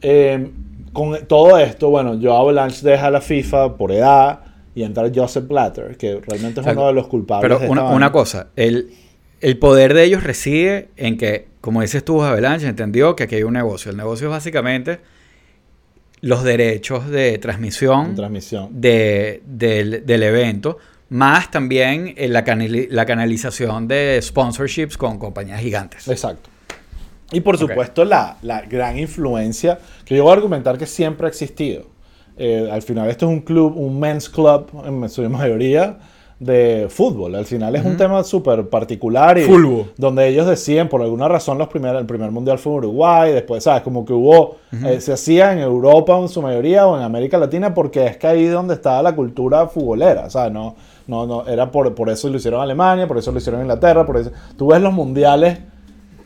eh, con todo esto, bueno, yo Avalanche deja la FIFA por edad y entra Joseph Blatter, que realmente es uno de los culpables. Pero una, una cosa, el, el poder de ellos reside en que como dices tú, Avalanche entendió que aquí hay un negocio. El negocio es básicamente los derechos de transmisión, transmisión. De, del, evento, más también eh, la, la, canalización de sponsorships con compañías gigantes. Exacto. Y por supuesto la, la, gran influencia que yo voy a argumentar que siempre ha existido. Eh, al final esto es un club, un men's club en su mayoría, de fútbol. Al final es un tema súper particular y donde ellos decían, por alguna razón, los primeros, el primer mundial fue en Uruguay, después, ¿sabes? Como que hubo, eh, se hacía en Europa en su mayoría o en América Latina porque es que ahí donde estaba la cultura futbolera, ¿sabes? No, no, no, era por, por eso lo hicieron en Alemania, por eso lo hicieron en Inglaterra, por eso. Tú ves los mundiales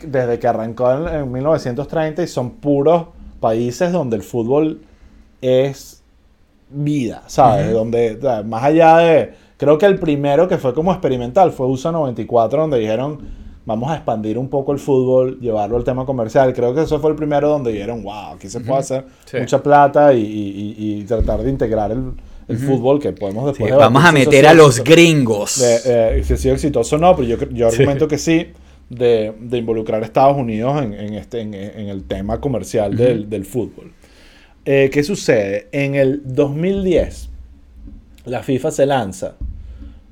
desde que arrancó en, 1930 y son puros países donde el fútbol es vida, ¿sabes? Donde, más allá de Creo que el primero que fue como experimental fue USA 94, donde dijeron, vamos a expandir un poco el fútbol, llevarlo al tema comercial. Creo que eso fue el primero donde dijeron, wow, aquí se puede hacer mucha plata y, tratar de integrar el, fútbol que podemos después Vamos a meter a los gringos. De, eh, si ha sido exitoso o no, pero yo, yo argumento que sí. De, involucrar a Estados Unidos en, este, en, el tema comercial del, fútbol. Eh, ¿Qué sucede? En el 2010, la FIFA se lanza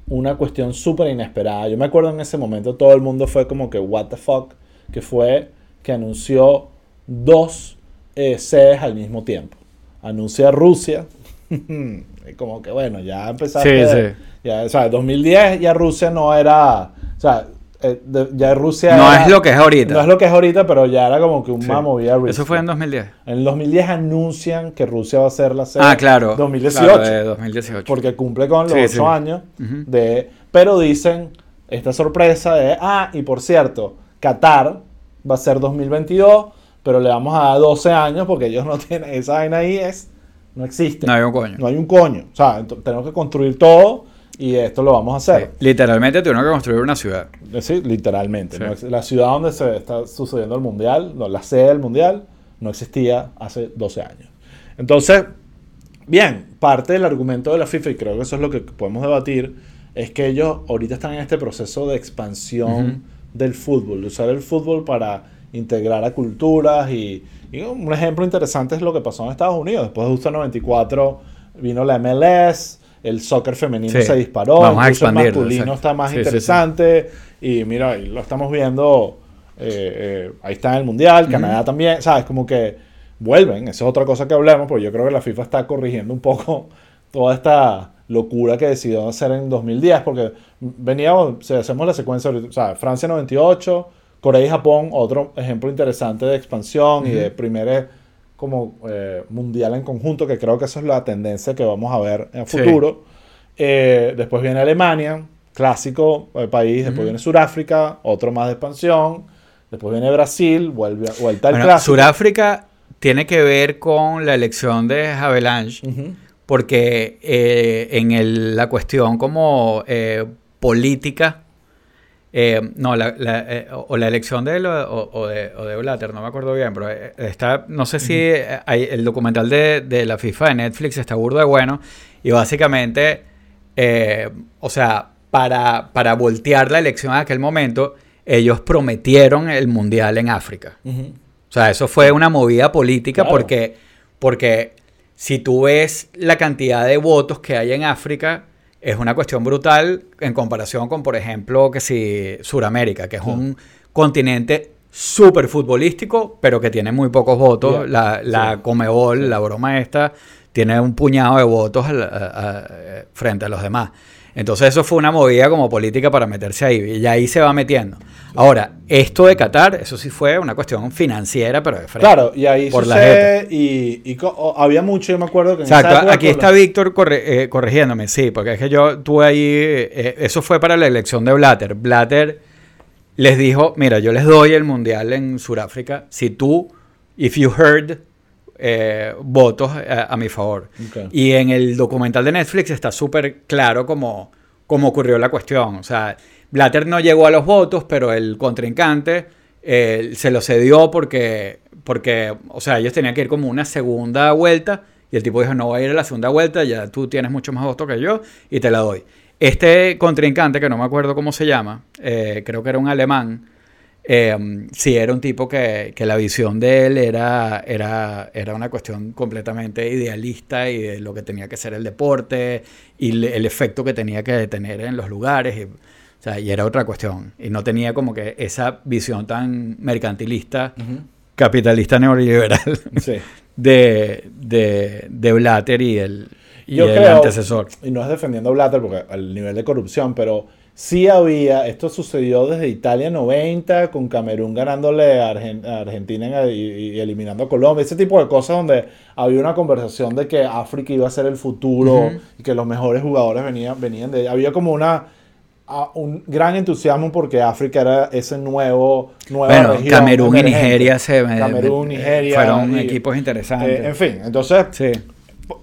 una cuestión súper inesperada. Yo me acuerdo en ese momento todo el mundo fue como que, what the fuck, que fue que anunció dos eh, sedes al mismo tiempo. Anuncia Rusia, *laughs* como que bueno, ya empezaste. Sí, sí. Ya, o sea, 2010 ya Rusia no era. O sea, eh, ya Rusia. No es lo que es ahorita. No es lo que es ahorita, pero ya era como que un sí. movida Eso fue en 2010. En el 2010 anuncian que Rusia va a ser la sede. Ah, claro. 2018. Claro, de 2018. Porque cumple con los ocho años. de, pero dicen esta sorpresa de. Ah, y por cierto, Qatar va a ser 2022. pero le vamos a dar 12 años porque ellos no *laughs* tienen, esa vaina ahí es, no existe. No hay un coño. No hay un coño. O sea, tenemos que construir todo y esto lo vamos a hacer. Literalmente tuvieron que construir una ciudad. Sí, literalmente. la ciudad donde se está sucediendo el mundial, no, la sede del mundial, no existía hace 12 años. Entonces, bien, parte del argumento de la FIFA, y creo que eso es lo que podemos debatir, es que ellos ahorita están en este proceso de expansión del fútbol, de usar el fútbol para integrar a culturas y, un ejemplo interesante es lo que pasó en Estados Unidos. Después de justo 94 vino la MLS, el soccer femenino se disparó, Vamos el masculino está más interesante. Y mira, ahí lo estamos viendo, eh, eh, ahí está en el Mundial, Canadá también, ¿sabes? Como que vuelven, esa es otra cosa que hablemos, porque yo creo que la FIFA está corrigiendo un poco *laughs* toda esta locura que decidió hacer en 2010, porque veníamos, si hacemos la secuencia, o sea, Francia 98, Corea y Japón, otro ejemplo interesante de expansión y de primer como eh, mundial en conjunto, que creo que eso es la tendencia que vamos a ver en el futuro. Eh, después viene Alemania, clásico el eh, país, después viene Sudáfrica, otro más de expansión, después viene Brasil, vuelve, vuelta al clásico. Sudáfrica tiene que ver con la elección de Havelange, porque eh, en la cuestión como política, eh, no, la, o la elección de él o, de, Blatter, no me acuerdo bien, pero está, no sé si hay, el documental de, la FIFA de Netflix está burdo de bueno y básicamente, o sea, para, para voltear la elección en aquel momento, ellos prometieron el mundial en África. O sea, eso fue una movida política porque, porque si tú ves la cantidad de votos que hay en África, es una cuestión brutal en comparación con, por ejemplo, que si Suramérica, que es un continente súper futbolístico, pero que tiene muy pocos votos. La, la Comebol, la broma esta, tiene un puñado de votos frente a los demás. Entonces eso fue una movida como política para meterse ahí y ahí se va metiendo. Ahora, esto de Qatar, eso sí fue una cuestión financiera, pero de frente. Claro, y ahí por sucede, y, había mucho, yo me acuerdo que... Exacto, aquí está Víctor eh, corrigiéndome, sí, porque es que yo tuve ahí, eh, eso fue para la elección de Blatter. Blatter les dijo, mira, yo les doy el mundial en Sudáfrica si tú, if you heard eh, votos a, mi favor. Y en el documental de Netflix está súper claro cómo, cómo ocurrió la cuestión. O sea, Blatter no llegó a los votos, pero el contrincante eh, se lo cedió porque, porque, o sea, ellos tenían que ir como una segunda vuelta. Y el tipo dijo, no voy a ir a la segunda vuelta, ya tú tienes mucho más votos que yo y te la doy. Este contrincante, que no me acuerdo cómo se llama, eh, creo que era un alemán, eh, sí, era un tipo que, la visión de él era, era, era una cuestión completamente idealista y de lo que tenía que ser el deporte y el efecto que tenía que tener en los lugares. Y, o sea, y era otra cuestión. Y no tenía como que esa visión tan mercantilista, capitalista neoliberal *laughs* de, de, de, Blatter y el, y el antecesor. Y no es defendiendo a Blatter porque al nivel de corrupción, pero sí había, esto sucedió desde Italia 90, con Camerún ganándole a, Argentina y, eliminando a Colombia, ese tipo de cosas donde había una conversación de que África iba a ser el futuro y que los mejores jugadores venían, venían de... Había como una un gran entusiasmo porque África era ese nuevo nueva bueno, Camerún y Nigeria se Camerún, Nigeria fueron equipos interesantes. Eh, en fin, entonces sí.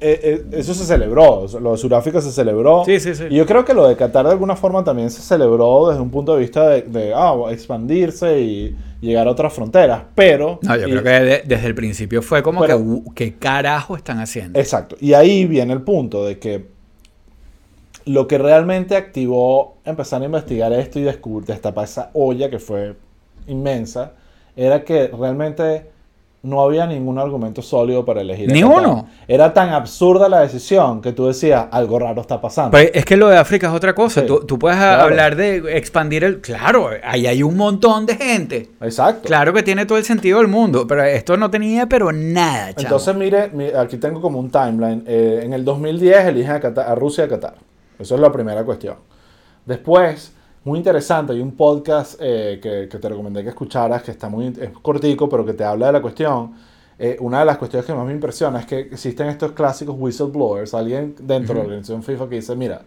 Eh, eh, eso se celebró, lo de Sudáfrica se celebró. Sí, sí, sí. Y yo creo que lo de Qatar de alguna forma también se celebró desde un punto de vista de, ah, expandirse y llegar a otras fronteras, pero... No, yo creo que desde el principio fue como que, ¿qué carajo están haciendo? Exacto, y ahí viene el punto de que lo que realmente activó empezar a investigar esto y descubrir, destapar esa olla que fue inmensa, era que realmente no había ningún argumento sólido para elegir. Ni uno. Era tan absurda la decisión que tú decías, algo raro está pasando. Pero es que lo de África es otra cosa. Tú, puedes hablar de expandir el... Claro, ahí hay un montón de gente. Exacto. Claro que tiene todo el sentido del mundo, pero esto no tenía pero nada. Entonces, mire, aquí tengo como un timeline. Eh, en el 2010 eligen a, a Rusia y a Qatar. Eso es la primera cuestión. Después muy interesante. Hay un podcast eh, que, te recomendé que escucharas, que está muy cortico, pero que te habla de la cuestión. Eh, una de las cuestiones que más me impresiona es que existen estos clásicos whistleblowers, alguien dentro de la organización FIFA que dice, mira,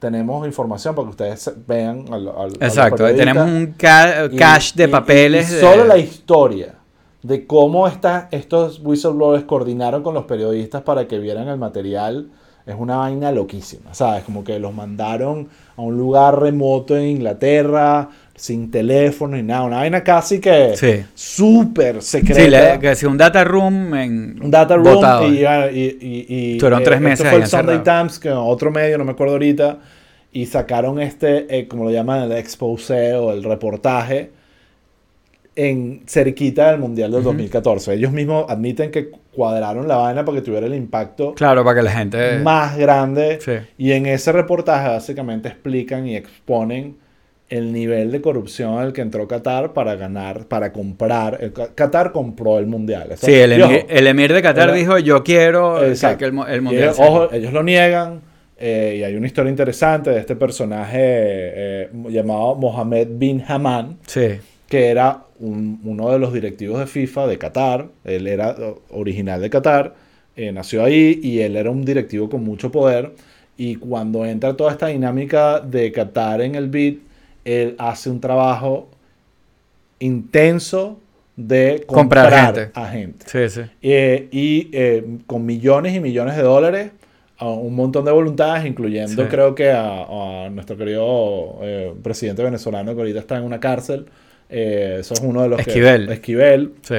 tenemos información para que ustedes vean al, Exacto, tenemos un cache de papeles. solo la historia de cómo estos whistleblowers coordinaron con los periodistas para que vieran el material es una vaina loquísima, ¿sabes? Como que los mandaron a un lugar remoto en Inglaterra, sin teléfono ni nada, una vaina casi que Sí. súper secreta. Sí, que si un data room en. un data room botado. y, y, y, y- Estuvieron tres esto meses fue el Sunday. Times, que otro medio, no me acuerdo ahorita, y sacaron este, eh, como lo llaman, el expose o el reportaje en cerquita del Mundial del 2014. Ellos mismos admiten que cuadraron la vaina para que tuviera el impacto Claro, para que la gente. más grande. Sí. Y en ese reportaje básicamente explican y exponen el nivel de corrupción al que entró Qatar para ganar, para comprar. el- Qatar compró el mundial. Eso- Sí, el emir, el emir de Qatar dijo: Yo quiero que- el, mundial. ellos, sea". ojo, ellos lo niegan. eh, y hay una historia interesante de este personaje eh, llamado Mohamed bin Haman, Sí. Que era un- uno de los directivos de FIFA de Qatar. Él era original de Qatar, eh, nació ahí y él era un directivo con mucho poder. Y cuando entra toda esta dinámica de Qatar en el BID, él hace un trabajo intenso de Comprar comprar gente. a gente. Sí, sí. Eh, y eh, con millones y millones de dólares, a un montón de voluntades, incluyendo Sí. creo que a, a nuestro querido eh, presidente venezolano que ahorita está en una cárcel. Eh, eso es uno de los Esquivel. que... Esquivel. Sí.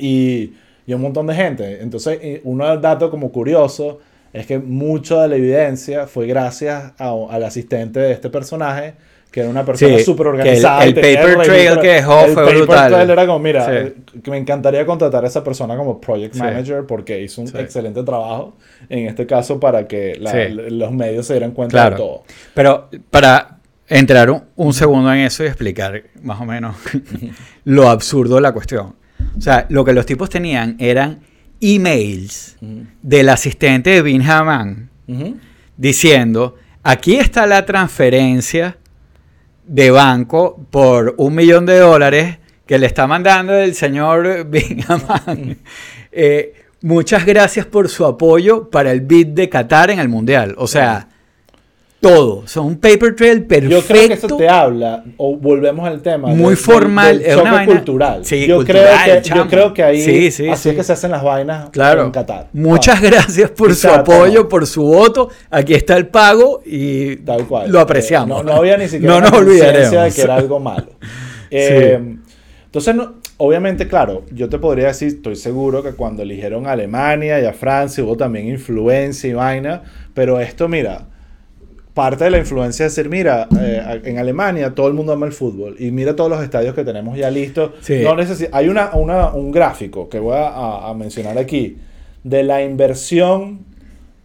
Y, y un montón de gente. Entonces, eh, uno del dato como curioso es que mucho de la evidencia fue gracias a- al asistente de este personaje, que era una persona Sí, súper el- organizada. el tenía paper trail registro- que dejó el fue paper brutal. trail era como, mira, Sí. eh, me encantaría contratar a esa persona como project Sí. manager porque hizo un Sí. excelente trabajo en este caso para que la- Sí. los medios se dieran cuenta Claro. de todo. Pero para entrar un, un segundo en eso y explicar más o menos *laughs* lo absurdo de la cuestión. O sea, lo que los tipos tenían eran emails del asistente de Bin Haman diciendo, aquí está la transferencia de banco por un millón de dólares que le está mandando el señor *laughs* Bin Haman. Eh, muchas gracias por su apoyo para el bid de Qatar en el Mundial. O sea, todo. Son un paper trail perfecto. Yo creo que eso te habla, o volvemos al tema. Muy del- formal, del es una vaina- cultural. Sí, yo, cultural, creo que, yo creo que ahí Sí, sí, así sí. es que se hacen las vainas Claro. en Qatar. Muchas gracias por su apoyo, por su voto. Aquí está el pago y Tal cual. lo apreciamos. Eh, no, no había ni siquiera *laughs* No una nos olvidaremos. de que era algo malo. *laughs* Eh, Entonces, no- obviamente, claro, yo te podría decir, estoy seguro que cuando eligieron a Alemania y a Francia hubo también influencia y vaina, pero esto, mira, parte de la influencia es decir, mira, eh, en Alemania todo el mundo ama el fútbol y mira todos los estadios que tenemos ya listos. Sí. No hay una, una- un gráfico que voy a, mencionar aquí de la inversión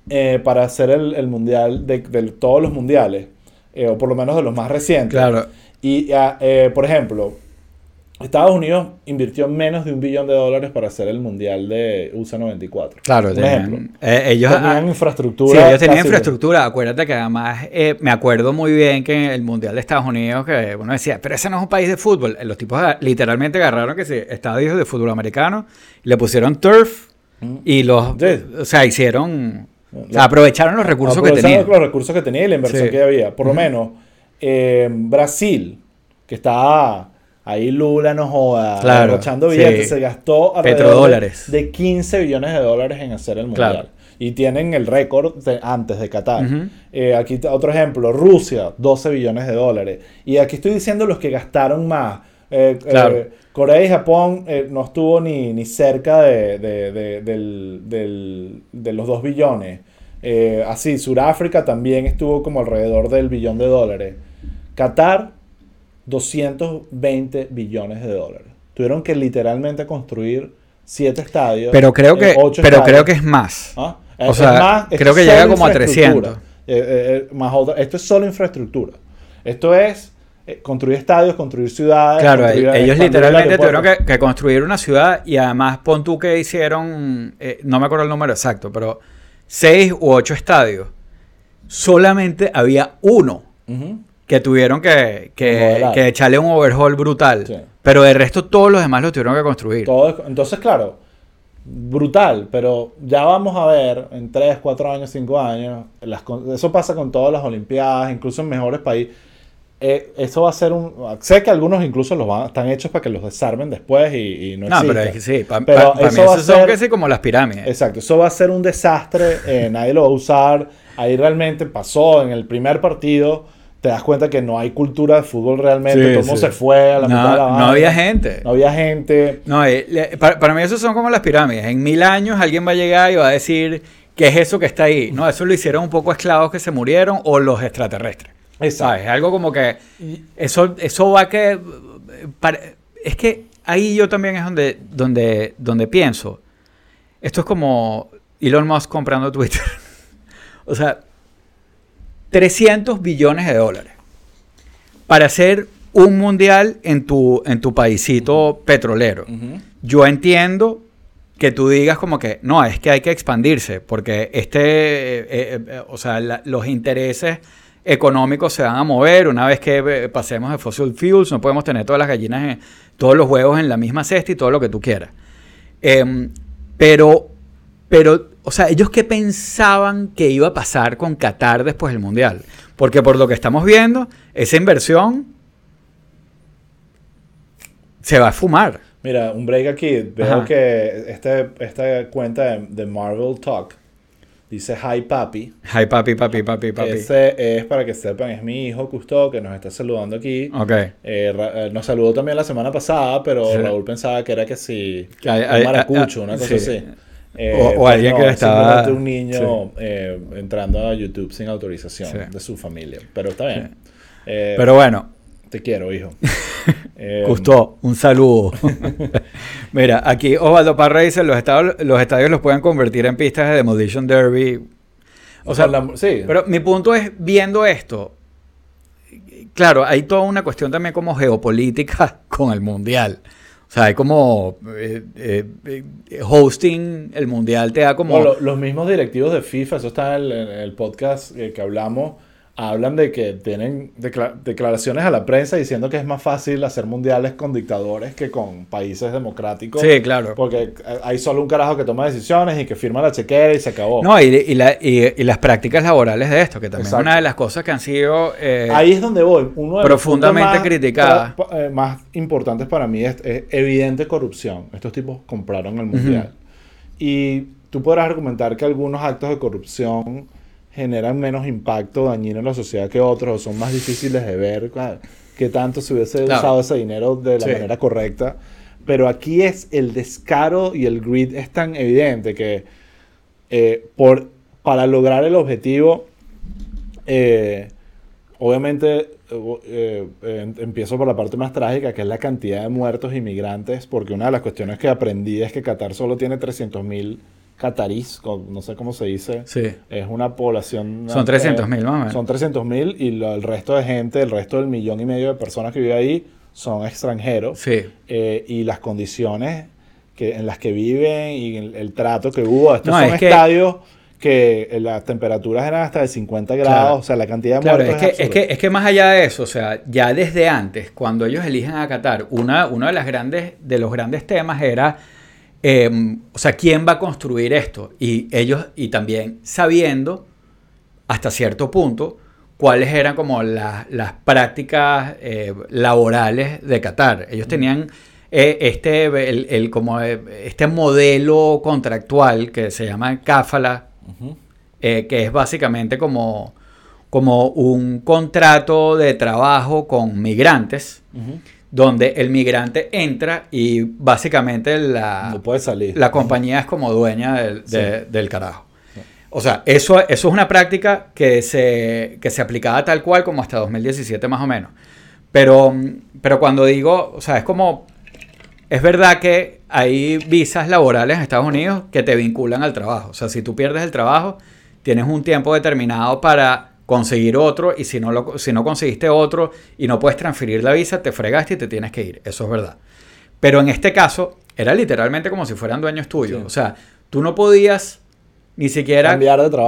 eh, para hacer el, el mundial, de, de todos los mundiales, eh, o por lo menos de los más recientes. Claro. Y, ah, por ejemplo, Estados Unidos invirtió menos de un billón de dólares para hacer el mundial de USA 94. Claro, un tenían- ejemplo. eh, ellos Tenían ah, infraestructura. Sí, ellos tenían infraestructura. Acuérdate que además eh, me acuerdo muy bien que en el Mundial de Estados Unidos, que uno decía, pero ese no es un país de fútbol. Eh, Los tipos literalmente agarraron que sí, estadios de fútbol americano, le pusieron turf y los, Sí. o sea, hicieron, o sea, aprovecharon los recursos que Aprovecharon tenían. los recursos que tenía y la inversión Sí. que había. Por lo menos, eh, Brasil, que está ahí Lula, no joda, Claro, billetes, sí. se gastó alrededor de 15 billones de dólares en hacer el mundial. Claro. Y tienen el récord de- antes de Qatar. Eh, aquí otro ejemplo, Rusia, 12 billones de dólares. Y aquí estoy diciendo los que gastaron más. Eh, Claro. eh, Corea y Japón no estuvo ni, ni cerca de, de- de- del- del- de los 2 billones. Así, Sudáfrica también estuvo como alrededor del billón de dólares. Qatar, 220 billones de dólares. Tuvieron que literalmente construir 7 estadios. Pero creo eh, que, ocho pero estadios. creo que es más. ¿Ah? O Es- sea, es más, creo que llega como a infraestructura. 300. Eh, eh, eh, más otra- esto es solo infraestructura. Esto es eh, construir estadios, construir ciudades. Claro, construir- ellos el literalmente tuvieron que, que construir una ciudad y además pon tú que hicieron, eh, no me acuerdo el número exacto, pero seis u ocho estadios. Solamente había uno. Que tuvieron que, que, que echarle un overhaul brutal. Sí. Pero de resto todos los demás lo tuvieron que construir. Todo es- entonces, claro, brutal, pero ya vamos a ver en 3, 4 años, 5 años, las eso pasa con todas las Olimpiadas, incluso en mejores países. eh, eso va a ser un... Sé que algunos incluso los van, están hechos para que los desarmen después y, no No, pero es que sí, pero eso, va a ser, son casi como las pirámides. Exacto, eso va a ser un desastre, eh, nadie lo va a usar. Ahí realmente pasó en el primer partido, te das cuenta que no hay cultura de fútbol realmente, todo se fue a la mitad de la No había gente. No había gente. No, eh, para, para mí eso son como las pirámides. En mil años alguien va a llegar y va a decir, ¿qué es eso que está ahí? No, eso lo hicieron un poco esclavos que se murieron o los extraterrestres. ¿Sabes? Es algo como que eso, eso va que... es que ahí yo también es donde, donde, donde pienso. Esto es como Elon Musk comprando Twitter. *laughs* o sea, 300 billones de dólares para hacer un mundial en tu, en tu paisito petrolero. Yo entiendo que tú digas como que no, es que hay que expandirse, porque este, eh, eh, eh, o sea, los intereses económicos se van a mover una vez que pasemos de fossil fuels, no podemos tener todas las gallinas, en, todos los huevos en la misma cesta y todo lo que tú quieras. Em, pero, pero, o sea, ellos qué pensaban que iba a pasar con Qatar después del Mundial. Porque por lo que estamos viendo, esa inversión se va a fumar. Mira, un break aquí. Veo que este, esta cuenta de, de Marvel Talk Dice Hi Papi. Hi Papi, Papi, Papi, Papi. Ese es para que sepan, es mi hijo Custo que nos está saludando aquí. Ok. Eh, eh, nos saludó también la semana pasada, pero Raúl pensaba que era que si un maracucho, una cosa así. Eh, o, pues alguien que estaba. un niño entrando a YouTube sin autorización de su familia. Pero está bien. pero bueno, te quiero, hijo. *laughs* eh, un saludo. *laughs* *laughs* Mira, aquí Osvaldo Parra dice, los estadios, los estadios los pueden convertir en pistas de Demolition Derby. O sea, sí. Pero mi punto es, viendo esto, claro, hay toda una cuestión también como geopolítica con el Mundial. Sea, hay como eh, eh, hosting el Mundial te da como... los mismos directivos de FIFA, eso está en el, podcast que hablamos hablan de que tienen declaraciones a la prensa diciendo que es más fácil hacer mundiales con dictadores que con países democráticos. Sí, claro. Porque hay solo un carajo que toma decisiones y que firma la chequera y se acabó. No, y, y, las prácticas laborales de esto, que también es una de las cosas que han sido... Eh, Ahí es donde voy. Uno de profundamente criticadas. Eh, más importantes para mí es, evidente corrupción. Estos tipos compraron el mundial. Y tú podrás argumentar que algunos actos de corrupción generan menos impacto dañino en la sociedad que otros, o son más difíciles de ver que tanto se hubiese usado ese dinero de la manera correcta. Pero aquí es el descaro y el greed es tan evidente que eh, por, para lograr el objetivo, eh, obviamente eh, empiezo por la parte más trágica, que es la cantidad de muertos inmigrantes, porque una de las cuestiones que aprendí es que Qatar solo tiene 300 mil catarís, no sé cómo se dice. Sí. Es una población... Son 300 mil, más Son 300 mil y el resto de gente, el resto del millón y medio de personas que vive ahí son extranjeros. Sí. Eh, y las condiciones que, en las que viven y el, trato que hubo. Estos son estadios que... las temperaturas eran hasta de 50 grados, o sea, la cantidad de muertos es, que, es, que, es que más allá de eso, o sea, ya desde antes, cuando ellos eligen a Qatar, una, uno de, las grandes, de los grandes temas era Em, o sea, ¿quién va a construir esto? Y ellos, y también sabiendo hasta cierto punto cuáles eran como las prácticas eh, laborales de Qatar. Ellos tenían eh, este, el, como eh, este modelo contractual que se llama cáfala, que es básicamente como, como un contrato de trabajo con migrantes donde el migrante entra y básicamente la, puede salir. la compañía es como dueña del, carajo. O sea, eso, eso es una práctica que se, que se aplicaba tal cual como hasta 2017 más o menos. Pero, pero cuando digo, o sea, es como, es verdad que hay visas laborales en Estados Unidos que te vinculan al trabajo. O sea, si tú pierdes el trabajo, tienes un tiempo determinado para conseguir otro y si no, lo, si no conseguiste otro y no puedes transferir la visa, te fregaste y te tienes que ir. Eso es verdad. Pero en este caso era literalmente como si fueran dueños tuyos. O sea, tú no podías ni siquiera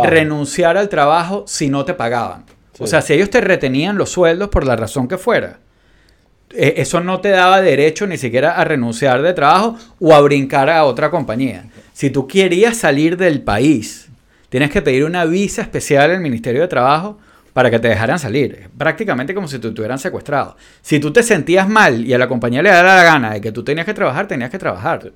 renunciar al trabajo si no te pagaban. O sea, si ellos te retenían los sueldos por la razón que fuera, e, eso no te daba derecho ni siquiera a renunciar de trabajo o a brincar a otra compañía. Si tú querías salir del país, tienes que pedir una visa especial al Ministerio de Trabajo para que te dejaran salir. Prácticamente como si te tuvieran secuestrado. Si tú te sentías mal y a la compañía le daba la gana de que tú tenías que trabajar, tenías que trabajar.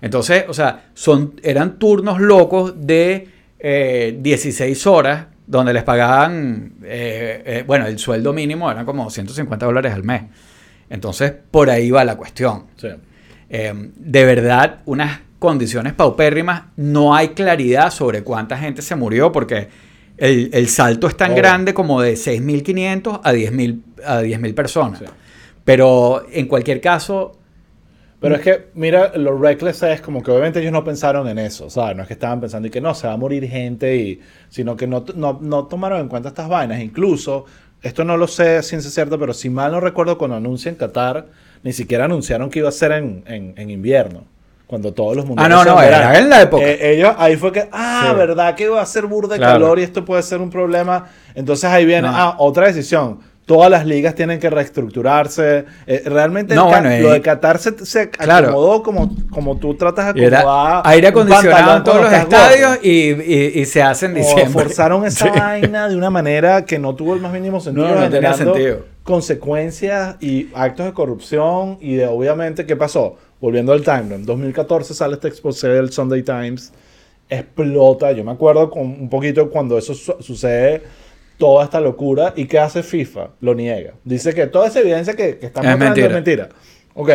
Entonces, o sea, son, eran turnos locos de 16 eh, horas donde les pagaban, eh, eh, bueno, el sueldo mínimo eran como 150 dólares al mes. Entonces, por ahí va la cuestión. de verdad, unas condiciones paupérrimas, no hay claridad sobre cuánta gente se murió porque el, salto es tan grande como de 6.500 a 10.000 a 10 personas. Pero en cualquier caso... Pero es que, mira, lo reckless es como que obviamente ellos no pensaron en eso, ¿sabes? No es que estaban pensando y que no, se va a morir gente, y, sino que no, no, tomaron en cuenta estas vainas. Incluso, esto no lo sé ciencia cierta, pero si mal no recuerdo, cuando anuncian Qatar, ni siquiera anunciaron que iba a ser en, en invierno cuando todos los mundiales. Ah, no, no, era en la época. Eh, ellos, ahí fue que, ah, ¿verdad? Que va a ser burda de calor y esto puede ser un problema. Entonces ahí viene, ah, otra decisión. Todas las ligas tienen que reestructurarse. Eh, realmente lo de Qatar se, acomodó como, como tú tratas de acomodar. Aire acondicionado en todos los estadios y, se hacen diciembre. forzaron esa *laughs* vaina de una manera que no tuvo el más mínimo sentido. No, no tenía sentido. Consecuencias y actos de corrupción y de obviamente, ¿qué pasó? Volviendo al timeline, en 2014 sale este exposé del Sunday Times, explota, yo me acuerdo con un poquito cuando eso sucede, toda esta locura, ¿y qué hace FIFA? Lo niega. Dice que toda esa evidencia que, que están es mostrando es mentira. Ok.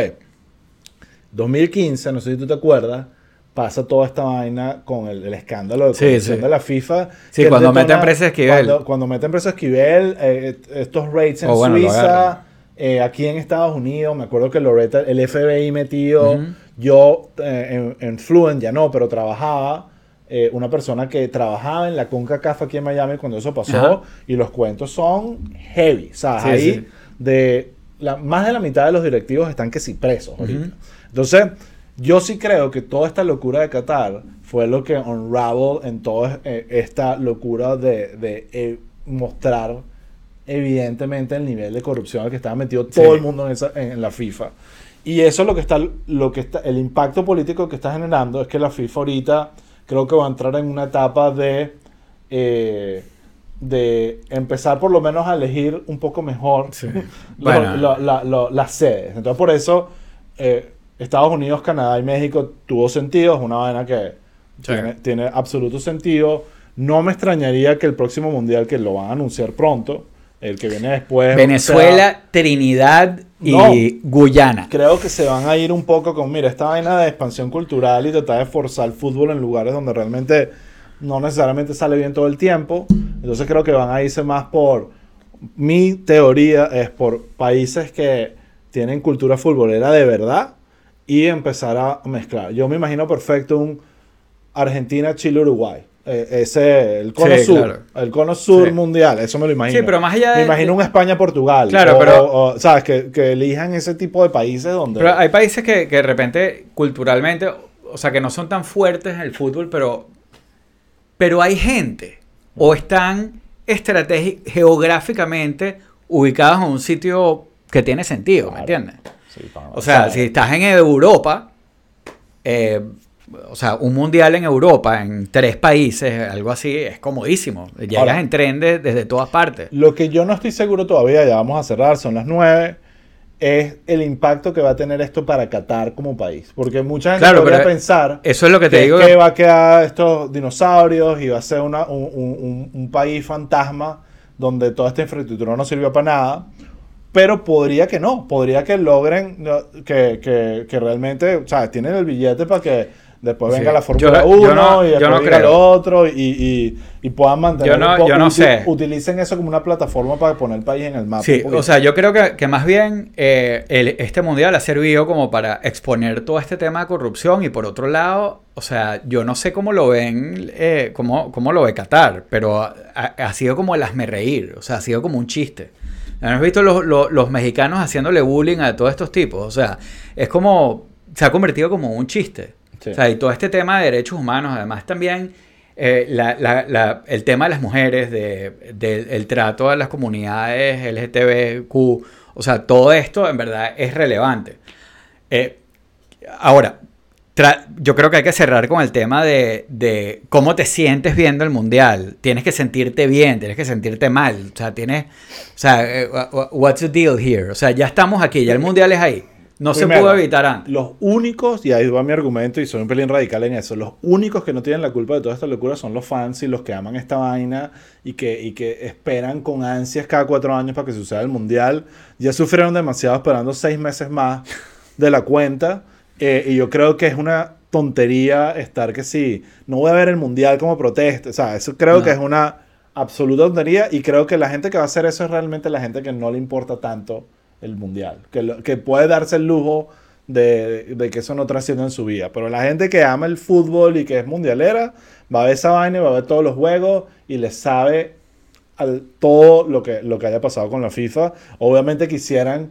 2015, no sé si tú te acuerdas, pasa toda esta vaina con el, escándalo de, sí, de la FIFA. Sí, cuando mete empresa Esquivel. Cuando, cuando mete empresa Esquivel, eh, estos rates en oh, Suiza eh, aquí en Estados Unidos, me acuerdo que Loretta, el FBI metido, yo eh, en, Fluent ya no, pero trabajaba, eh, una persona que trabajaba en la CONCACAF aquí en Miami cuando eso pasó, y los cuentos son heavy, o sea, ahí de la, más de la mitad de los directivos están que sí presos ahorita. Entonces, yo sí creo que toda esta locura de Qatar fue lo que unravel en toda esta locura de, de mostrar evidentemente el nivel de corrupción al que estaba metido todo el mundo en, esa, en, la FIFA. Y eso es lo que está, lo que está, el impacto político que está generando es que la FIFA ahorita creo que va a entrar en una etapa de, eh, de empezar por lo menos a elegir un poco mejor *laughs* las sedes. Entonces por eso eh, Estados Unidos, Canadá y México tuvo sentido, es una vaina que tiene, tiene absoluto sentido. No me extrañaría que el próximo mundial, que lo van a anunciar pronto, el que viene después. Venezuela, Trinidad y Guyana. Creo que se van a ir un poco con, mira, esta vaina de expansión cultural y tratar de forzar el fútbol en lugares donde realmente no necesariamente sale bien todo el tiempo. Entonces creo que van a irse más por, mi teoría es por países que tienen cultura futbolera de verdad y empezar a mezclar. Yo me imagino perfecto un Argentina, Chile, Uruguay. Eh, ese, el cono sur, el cono sur mundial, eso me lo imagino. Sí, pero más allá de, Me imagino un España-Portugal. Claro, pero... ¿Sabes? Que, que, elijan ese tipo de países donde... Pero hay países que, que de repente, culturalmente, o sea, que no son tan fuertes en el fútbol, pero... Pero hay gente, o están geográficamente ubicados en un sitio que tiene sentido, ¿me entiendes? o sea, si estás en Europa... Eh, o sea, un mundial en Europa, en tres países, algo así, es comodísimo. Llegas en tren desde todas partes. Lo que yo no estoy seguro todavía, ya vamos a cerrar, son las nueve, es el impacto que va a tener esto para Qatar como país. Porque mucha gente claro, podría pensar eso es lo que, te digo. que va a quedar estos dinosaurios y va a ser una, un, un, país fantasma donde toda esta infraestructura no sirvió para nada pero podría que no, podría que logren que, que, que realmente, o sea, tienen el billete para que después venga la Fórmula 1 y después venga el otro y, puedan mantener. Yo no, sé. Utilicen eso como una plataforma para poner el país en el mapa. Sí, o sea, yo creo que, más bien eh, este mundial ha servido como para exponer todo este tema de corrupción y por otro lado, o sea, yo no sé cómo lo ven, eh, cómo, cómo, lo ve Qatar, pero ha, sido como el hazme reír, o sea, ha sido como un chiste. ¿Has visto los, los mexicanos haciéndole bullying a todos estos tipos? O sea, es como, se ha convertido como un chiste. O sea, y todo este tema de derechos humanos, además también eh, el tema de las mujeres, de, el trato a las comunidades LGTBQ, o sea, todo esto en verdad es relevante. Eh, ahora, yo creo que hay que cerrar con el tema de, de, cómo te sientes viendo el mundial. Tienes que sentirte bien, tienes que sentirte mal. O sea, tienes. O sea, eh, what's the deal here? O sea, ya estamos aquí, ya el mundial es ahí. No se pudo evitar antes. Los únicos, y ahí va mi argumento, y soy un pelín radical en eso, los únicos que no tienen la culpa de toda esta locura son los fans y los que aman esta vaina y que, y que esperan con ansias cada cuatro años para que suceda el mundial. Ya sufrieron demasiado esperando seis meses más de la cuenta. Eh, y yo creo que es una tontería estar que sí, no voy a ver el mundial como protesta. O sea, eso creo que es una absoluta tontería. Y creo que la gente que va a hacer eso es realmente la gente que no le importa tanto el mundial. Que, que puede darse el lujo de, de, que eso no trascienda en su vida. Pero la gente que ama el fútbol y que es mundialera, va a ver esa vaina, va a ver todos los juegos y le sabe al, todo lo que, lo que haya pasado con la FIFA. Obviamente quisieran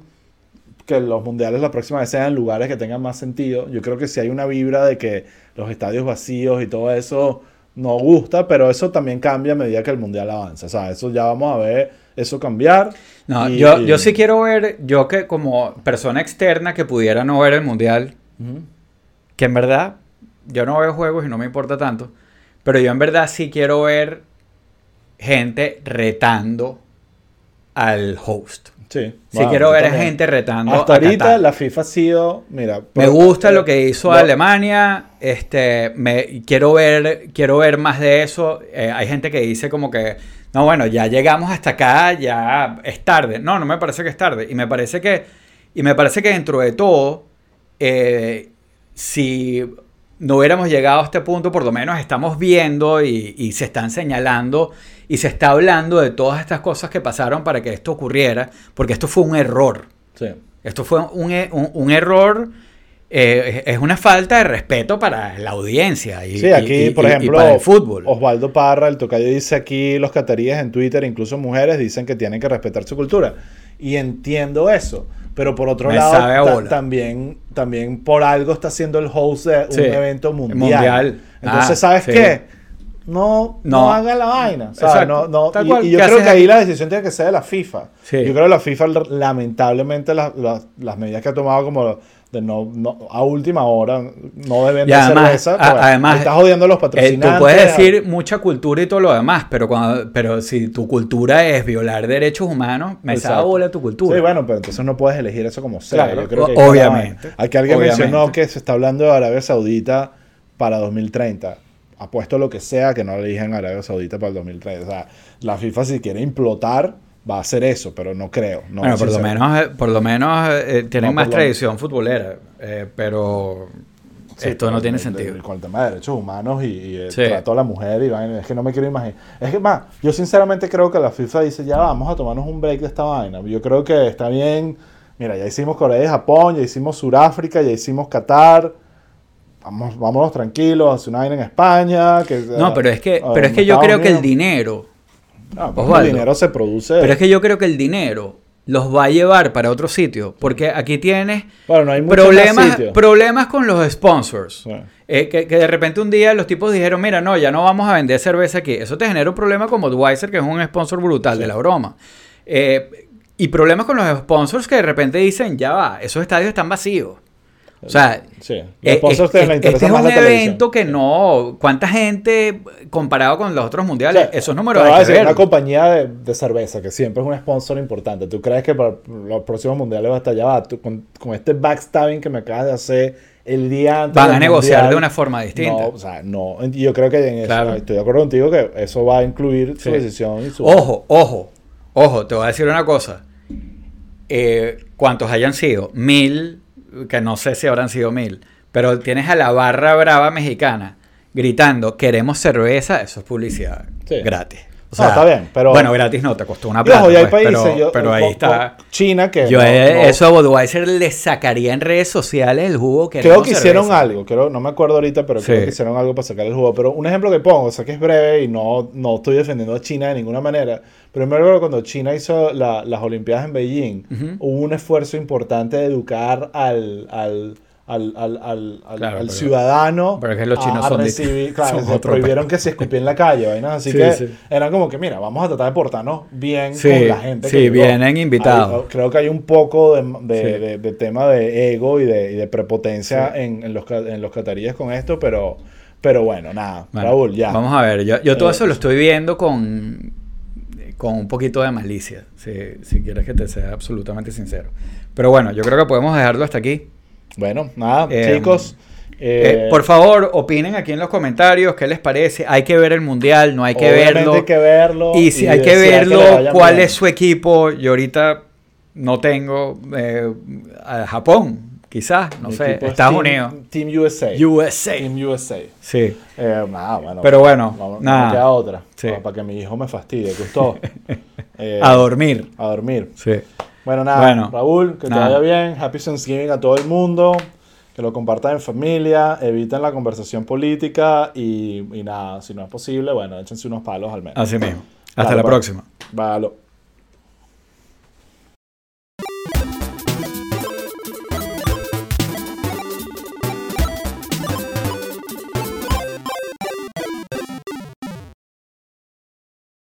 que los mundiales la próxima vez sean lugares que tengan más sentido. Yo creo que si hay una vibra de que los estadios vacíos y todo eso no gusta, pero eso también cambia a medida que el mundial avanza. O sea, eso ya vamos a ver eso cambiar. No, yo, yo sí quiero ver, yo que como persona externa que pudiera no ver el mundial, que en verdad yo no veo juegos y no me importa tanto, pero yo en verdad sí quiero ver gente retando al host. Sí. Sí quiero ver gente retando. Hasta ahorita la FIFA ha sido, mira, me gusta lo que hizo Alemania. Este, me quiero ver, quiero ver más de eso. Eh, hay gente que dice como que, no, bueno, ya llegamos hasta acá, ya es tarde. No, no me parece que es tarde. Y me parece que, y me parece que dentro de todo, eh, si no hubiéramos llegado a este punto, por lo menos estamos viendo y, se están señalando y se está hablando de todas estas cosas que pasaron para que esto ocurriera, porque esto fue un error. Sí. Esto fue un, e, error, eh, es una falta de respeto para la audiencia y, sí, aquí, por ejemplo, para el fútbol. Osvaldo Parra, el tocayo, dice aquí los cataríes en Twitter, incluso mujeres, dicen que tienen que respetar su cultura. Y entiendo eso. Pero por otro lado, también, también por algo está siendo el host de un evento mundial. Entonces, ah, ¿sabes qué? No, no, haga la vaina. No, no, y, yo creo que ahí la decisión tiene que ser de la FIFA. Yo creo que la FIFA, lamentablemente, las, las medidas que ha tomado como de no, no, a última hora no deben de cerveza. Pues, además, estás odiando a los patrocinantes. Eh, tú puedes decir mucha cultura y todo lo demás, pero cuando, pero si tu cultura es violar derechos humanos, me sabe bola tu cultura. Sí, bueno, pero entonces no puedes elegir eso como sea. Yo creo que obviamente. Aquí alguien mencionó que se está hablando de Arabia Saudita para 2030. Apuesto lo que sea que no elijan Arabia Saudita para el 2030. O sea, la FIFA si quiere implotar va a hacer eso, pero no creo. No bueno, por lo, menos, eh, por lo menos eh, tienen más tradición futbolera, eh, pero esto no tiene sentido. con el tema de derechos humanos y, el trato a la mujer, y es que no me quiero imaginar. Es que más, yo sinceramente creo que la FIFA dice, ya vamos a tomarnos un break de esta vaina. Yo creo que está bien, mira, ya hicimos Corea y Japón, ya hicimos Sudáfrica, ya hicimos Qatar. Vamos, vámonos tranquilos, hacer una vaina en España. Que, no, pero es que, pero es que yo creo que el dinero Ah, el dinero se produce. Pero es que yo creo que el dinero los va a llevar para otro sitio. Porque aquí tienes problemas, problemas con los sponsors. Eh, que, de repente un día los tipos dijeron, mira, no, ya no vamos a vender cerveza aquí. Eso te genera un problema como Budweiser, que es un sponsor brutal de la broma. Eh, y problemas con los sponsors que de repente dicen, ya va, esos estadios están vacíos. O sea, sí. Eh, eh, eh, este es un evento que no. ¿Cuánta gente comparado con los otros mundiales? esos números hay que una compañía de, cerveza que siempre es un sponsor importante. ¿Tú crees que para los próximos mundiales va a estar allá? con, con, este backstabbing que me acabas de hacer el día antes. Van a negociar de una forma distinta. No, o sea, no. Yo creo que en eso, estoy de acuerdo contigo que eso va a incluir su decisión y su. Ojo, ojo, ojo, te voy a decir una cosa. ¿Cuántos hayan sido? Mil que no sé si habrán sido mil, pero tienes a la barra brava mexicana gritando, queremos cerveza, eso es publicidad gratis. O sea, está bien, pero... Bueno, gratis no, te costó una plata. hay pues, países, pero, ahí está... China que... Yo eso a Budweiser le sacaría en redes sociales el jugo que Creo que hicieron algo, creo, no me acuerdo ahorita, pero creo que hicieron algo para sacar el jugo. Pero un ejemplo que pongo, o sea que es breve y no, no estoy defendiendo a China de ninguna manera, pero me acuerdo cuando China hizo las Olimpiadas en Beijing, hubo un esfuerzo importante de educar al, al al, al, al, al ciudadano pero es que los chinos a, son recibir, *laughs* claro, se prohibieron que se escupía en la calle, ¿no? así que era como que, mira, vamos a tratar de portarnos bien con la gente. Sí, vienen invitados. creo que hay un poco de, de, tema de ego y de, y de prepotencia en, en, los, en los cataríes con esto, pero, pero bueno, nada, Raúl, ya. Vamos a ver, yo, yo todo eh, eso lo estoy viendo con, con un poquito de malicia, si, si quieres que te sea absolutamente sincero. Pero bueno, yo creo que podemos dejarlo hasta aquí. Bueno, nada, eh, chicos. Eh, por favor, opinen aquí en los comentarios qué les parece. Hay que ver el mundial, no hay que verlo. Hay que verlo. Y si hay que verlo, cuál es su equipo. Yo ahorita no tengo eh, a Japón, quizás, no sé, Estados Unidos. Team USA. USA. Team USA. Sí. nada, bueno. Pero bueno, nada. queda otra. Para que mi hijo me fastidie, gustó. *laughs* a dormir. A dormir. Sí. Bueno, nada, Raúl, que te vaya bien. Happy Thanksgiving a todo el mundo. Que lo compartan en familia, eviten la conversación política y, y nada, si no es posible, bueno, échense unos palos al menos. Así mismo. Hasta la pues. próxima. Vale.